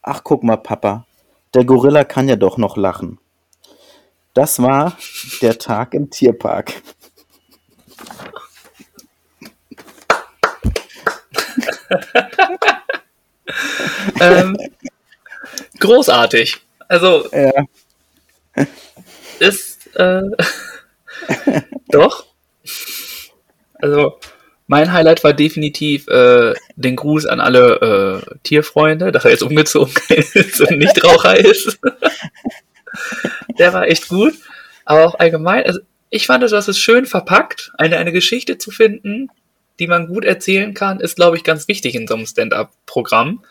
ach guck mal, Papa, der Gorilla kann ja doch noch lachen. Das war der Tag im Tierpark. Ähm, großartig. Also ja. ist äh, doch. Also mein Highlight war definitiv äh, den Gruß an alle äh, Tierfreunde, dass er jetzt umgezogen ist und nicht Raucher ist. Der war echt gut. Aber auch allgemein, also ich fand, das ist schön verpackt. Eine, eine Geschichte zu finden, die man gut erzählen kann, ist, glaube ich, ganz wichtig in so einem Stand-up-Programm.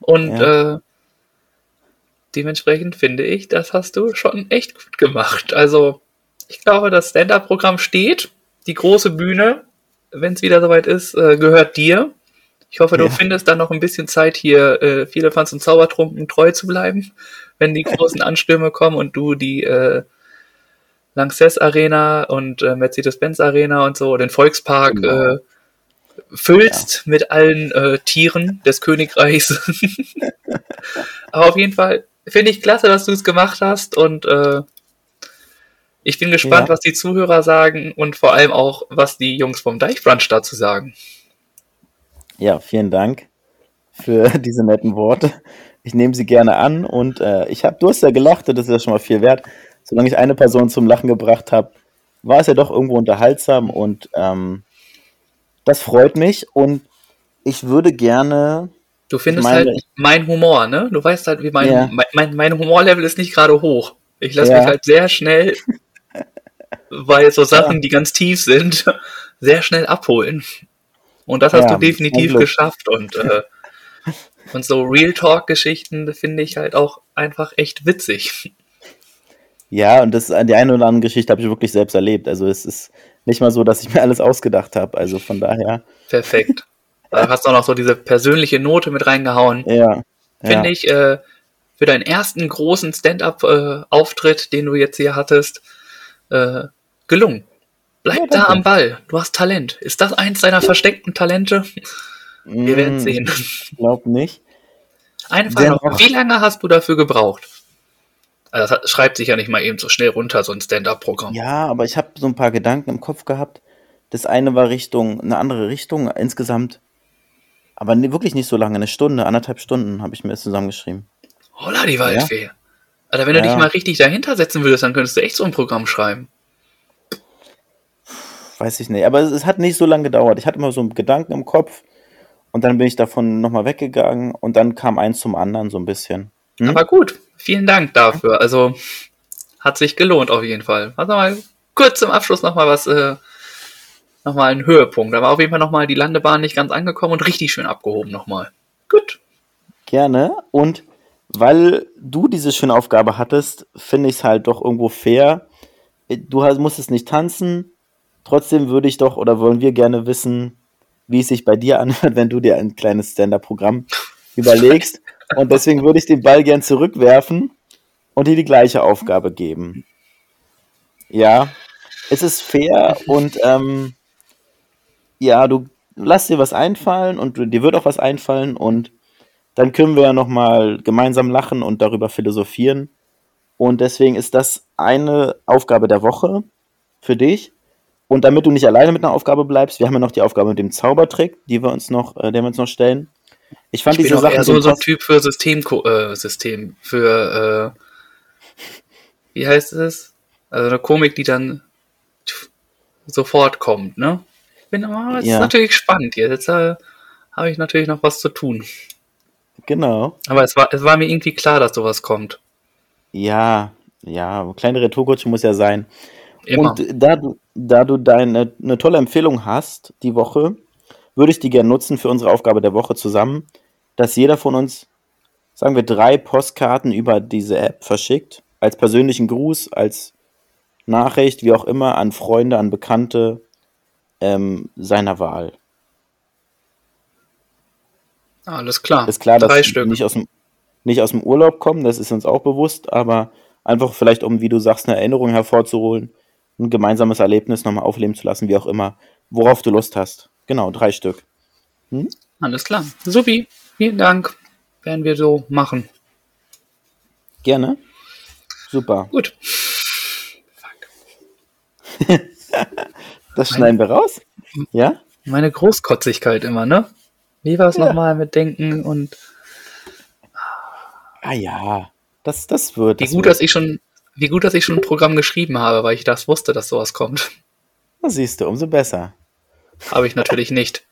Und ja. äh, dementsprechend finde ich, das hast du schon echt gut gemacht. Also, ich glaube, das Stand-up-Programm steht. Die große Bühne, wenn es wieder soweit ist, äh, gehört dir. Ich hoffe, du ja. findest dann noch ein bisschen Zeit, hier äh, viele Fans und Zaubertrunken treu zu bleiben, wenn die großen Anstürme kommen und du die äh, Lanxess Arena und äh, Mercedes-Benz Arena und so, den Volkspark genau. äh, füllst ja. mit allen äh, Tieren des Königreichs. Aber auf jeden Fall finde ich klasse, dass du es gemacht hast und äh, ich bin gespannt, ja. was die Zuhörer sagen und vor allem auch, was die Jungs vom Deichbrunch dazu sagen. Ja, vielen Dank für diese netten Worte. Ich nehme sie gerne an und äh, ich habe, du hast ja gelacht, das ist ja schon mal viel wert. Solange ich eine Person zum Lachen gebracht habe, war es ja doch irgendwo unterhaltsam und ähm, das freut mich und ich würde gerne. Du findest meine, halt mein Humor, ne? Du weißt halt, wie mein, ja. mein, mein, mein Humorlevel ist nicht gerade hoch. Ich lasse ja. mich halt sehr schnell, weil so Sachen, ja. die ganz tief sind, sehr schnell abholen. Und das hast du definitiv geschafft. Und, äh, und so Real Talk-Geschichten finde ich halt auch einfach echt witzig. Ja, und das die eine oder andere Geschichte habe ich wirklich selbst erlebt. Also es ist nicht mal so, dass ich mir alles ausgedacht habe. Also von daher. Perfekt. Da hast du auch noch so diese persönliche Note mit reingehauen. Ja. Finde ja. ich äh, für deinen ersten großen Stand-up-Auftritt, äh, den du jetzt hier hattest, äh, gelungen. Bleib ja, da am Ball. Du hast Talent. Ist das eins deiner versteckten Talente? Wir mm, werden sehen. Ich glaube nicht. Eine Frage noch. Wie lange hast du dafür gebraucht? Also das schreibt sich ja nicht mal eben so schnell runter, so ein Stand-up-Programm. Ja, aber ich habe so ein paar Gedanken im Kopf gehabt. Das eine war Richtung, eine andere Richtung insgesamt. Aber nee, wirklich nicht so lange, eine Stunde, anderthalb Stunden habe ich mir das zusammengeschrieben. Holla, die Waldfee. Ja. Alter, wenn du ja. dich mal richtig dahinter setzen würdest, dann könntest du echt so ein Programm schreiben. Weiß ich nicht, aber es, es hat nicht so lange gedauert. Ich hatte immer so einen Gedanken im Kopf und dann bin ich davon nochmal weggegangen und dann kam eins zum anderen so ein bisschen. Hm? Aber gut, vielen Dank dafür. Also hat sich gelohnt auf jeden Fall. Also mal kurz zum Abschluss nochmal was, äh, nochmal ein Höhepunkt. Da war auf jeden Fall nochmal die Landebahn nicht ganz angekommen und richtig schön abgehoben nochmal. Gut. Gerne. Und weil du diese schöne Aufgabe hattest, finde ich es halt doch irgendwo fair. Du musstest nicht tanzen. Trotzdem würde ich doch oder wollen wir gerne wissen, wie es sich bei dir anhört, wenn du dir ein kleines Stand-up-Programm überlegst. Und deswegen würde ich den Ball gern zurückwerfen und dir die gleiche Aufgabe geben. Ja, es ist fair und ähm, ja, du lass dir was einfallen und dir wird auch was einfallen und dann können wir ja nochmal gemeinsam lachen und darüber philosophieren. Und deswegen ist das eine Aufgabe der Woche für dich. Und damit du nicht alleine mit einer Aufgabe bleibst, wir haben ja noch die Aufgabe mit dem Zaubertrick, die wir uns noch, äh, den wir uns noch stellen. Ich fand ich diese Sache so, so ein Typ für System, äh, System für äh, wie heißt es? Also eine Komik, die dann sofort kommt, ne? Ich bin aber, oh, ja. ist natürlich spannend hier. Jetzt äh, habe ich natürlich noch was zu tun. Genau. Aber es war, es war mir irgendwie klar, dass sowas kommt. Ja, ja, kleine Retourkutsche muss ja sein. Immer. Und da du, da du deine eine tolle Empfehlung hast die Woche, würde ich die gerne nutzen für unsere Aufgabe der Woche zusammen, dass jeder von uns, sagen wir, drei Postkarten über diese App verschickt, als persönlichen Gruß, als Nachricht, wie auch immer, an Freunde, an Bekannte ähm, seiner Wahl. Alles klar. Ist klar, dass Drei Stück. Nicht, aus dem, nicht aus dem Urlaub kommen, das ist uns auch bewusst, aber einfach vielleicht, um, wie du sagst, eine Erinnerung hervorzuholen, ein gemeinsames Erlebnis nochmal aufleben zu lassen, wie auch immer, worauf du Lust hast. Genau, drei Stück. Hm? Alles klar. Supi, vielen Dank. Werden wir so machen. Gerne. Super. Gut. Fuck. das schneiden wir raus? Ja? Meine Großkotzigkeit immer, ne? Wie war es ja. nochmal mit Denken und. Ah ja, das, das wird. Wie das gut, wird. dass ich schon, wie gut, dass ich schon ein Programm geschrieben habe, weil ich das wusste, dass sowas kommt. Das siehst du, umso besser. Habe ich natürlich nicht.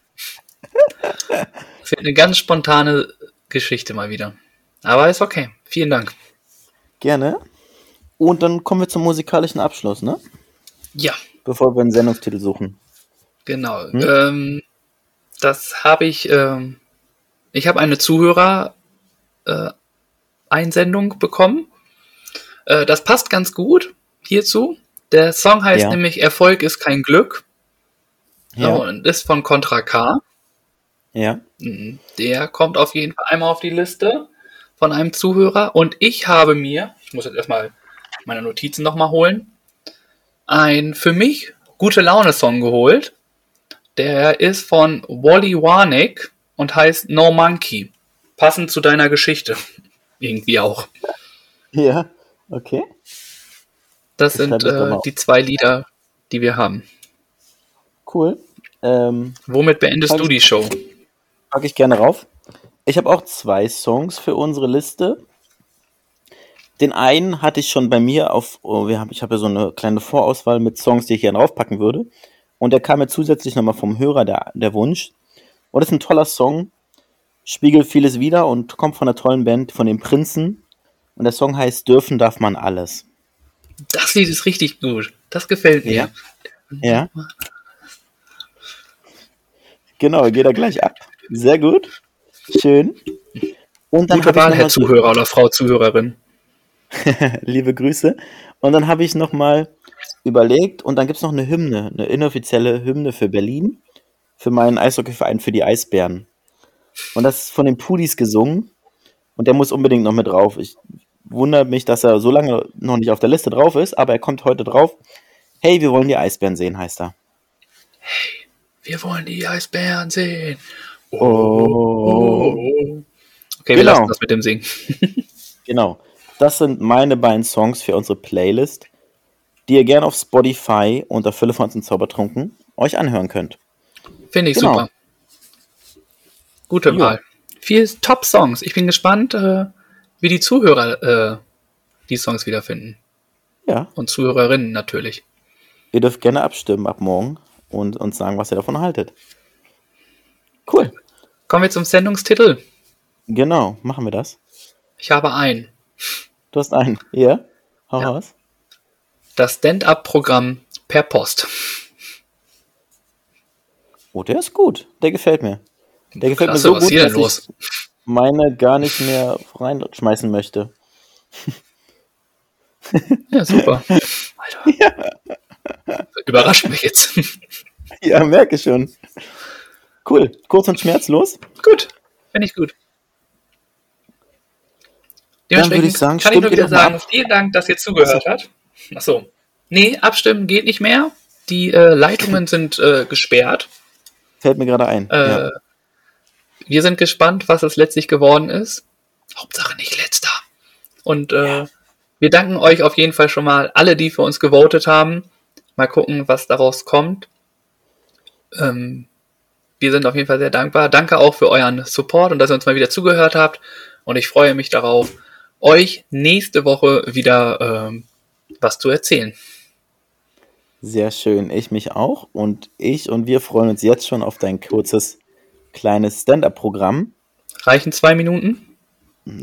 Für eine ganz spontane Geschichte mal wieder. Aber ist okay. Vielen Dank. Gerne. Und dann kommen wir zum musikalischen Abschluss, ne? Ja. Bevor wir einen Sendungstitel suchen. Genau. Hm? Ähm, das habe ich, äh, ich habe eine Zuhörer-Einsendung äh, bekommen. Äh, das passt ganz gut hierzu. Der Song heißt ja. nämlich Erfolg ist kein Glück. Ja. und ist von Contra K. Ja. Mhm. Der kommt auf jeden Fall einmal auf die Liste von einem Zuhörer. Und ich habe mir, ich muss jetzt erstmal meine Notizen nochmal holen, ein für mich gute Laune-Song geholt. Der ist von Wally Warnick und heißt No Monkey. Passend zu deiner Geschichte. Irgendwie auch. Ja, okay. Das ich sind äh, die zwei Lieder, die wir haben. Cool. Ähm, Womit beendest du die Show? Packe ich gerne rauf. Ich habe auch zwei Songs für unsere Liste. Den einen hatte ich schon bei mir auf, oh, ich habe ja so eine kleine Vorauswahl mit Songs, die ich gerne raufpacken würde. Und der kam mir zusätzlich nochmal vom Hörer, der, der Wunsch. Und das ist ein toller Song, spiegelt vieles wieder und kommt von einer tollen Band, von den Prinzen. Und der Song heißt Dürfen darf man alles. Das Lied ist richtig gut. Das gefällt mir. Ja. ja. Genau, geht er gleich ab. Sehr gut. Schön. Und dann Gute Wahl, Herr Zuhörer oder Frau Zuhörerin. Liebe Grüße. Und dann habe ich nochmal überlegt und dann gibt es noch eine Hymne, eine inoffizielle Hymne für Berlin, für meinen Eishockeyverein, für die Eisbären. Und das ist von den Pudis gesungen und der muss unbedingt noch mit drauf. Ich wundere mich, dass er so lange noch nicht auf der Liste drauf ist, aber er kommt heute drauf. Hey, wir wollen die Eisbären sehen, heißt er. Hey, wir wollen die Eisbären sehen. Oh. oh. Okay, wir genau. lassen das mit dem Singen. genau. Das sind meine beiden Songs für unsere Playlist die ihr gerne auf Spotify unter Fülle von und Zaubertrunken euch anhören könnt. Finde ich genau. super. Gute jo. Wahl. Vier Top-Songs. Ich bin gespannt, äh, wie die Zuhörer äh, die Songs wiederfinden. Ja. Und Zuhörerinnen natürlich. Ihr dürft gerne abstimmen ab morgen und uns sagen, was ihr davon haltet. Cool. Kommen wir zum Sendungstitel. Genau, machen wir das. Ich habe einen. Du hast einen. Ja? Hau ja. raus das Stand-up-Programm per Post. Oh, der ist gut. Der gefällt mir. Der gefällt Klasse, mir so was gut. Hier denn los? meine gar nicht mehr reinschmeißen möchte. Ja, super. Alter. Ja. Überrascht mich jetzt. Ja, merke schon. Cool. Kurz und schmerzlos. Gut. Finde ich gut. Dann würde ich sagen, kann ich nur wieder sagen, vielen Dank, dass ihr zugehört habt. Achso. Nee, abstimmen geht nicht mehr. Die äh, Leitungen sind äh, gesperrt. Fällt mir gerade ein. Äh, ja. Wir sind gespannt, was es letztlich geworden ist. Hauptsache nicht letzter. Und äh, ja. wir danken euch auf jeden Fall schon mal, alle, die für uns gewotet haben. Mal gucken, was daraus kommt. Ähm, wir sind auf jeden Fall sehr dankbar. Danke auch für euren Support und dass ihr uns mal wieder zugehört habt. Und ich freue mich darauf, euch nächste Woche wieder ähm, was zu erzählen. Sehr schön, ich mich auch. Und ich und wir freuen uns jetzt schon auf dein kurzes, kleines Stand-up-Programm. Reichen zwei Minuten?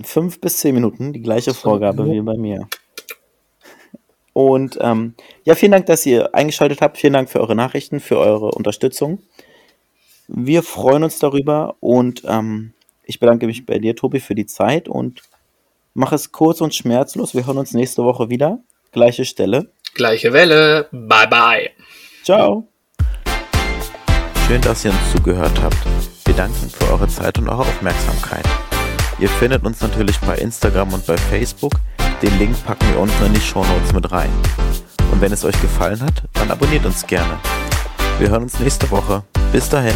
Fünf bis zehn Minuten, die gleiche Vorgabe wie bei mir. Und ähm, ja, vielen Dank, dass ihr eingeschaltet habt. Vielen Dank für eure Nachrichten, für eure Unterstützung. Wir freuen uns darüber und ähm, ich bedanke mich bei dir, Tobi, für die Zeit und mach es kurz und schmerzlos. Wir hören uns nächste Woche wieder. Gleiche Stelle. Gleiche Welle. Bye bye. Ciao. Schön, dass ihr uns zugehört habt. Wir danken für eure Zeit und eure Aufmerksamkeit. Ihr findet uns natürlich bei Instagram und bei Facebook. Den Link packen wir unten in die Show Notes mit rein. Und wenn es euch gefallen hat, dann abonniert uns gerne. Wir hören uns nächste Woche. Bis dahin.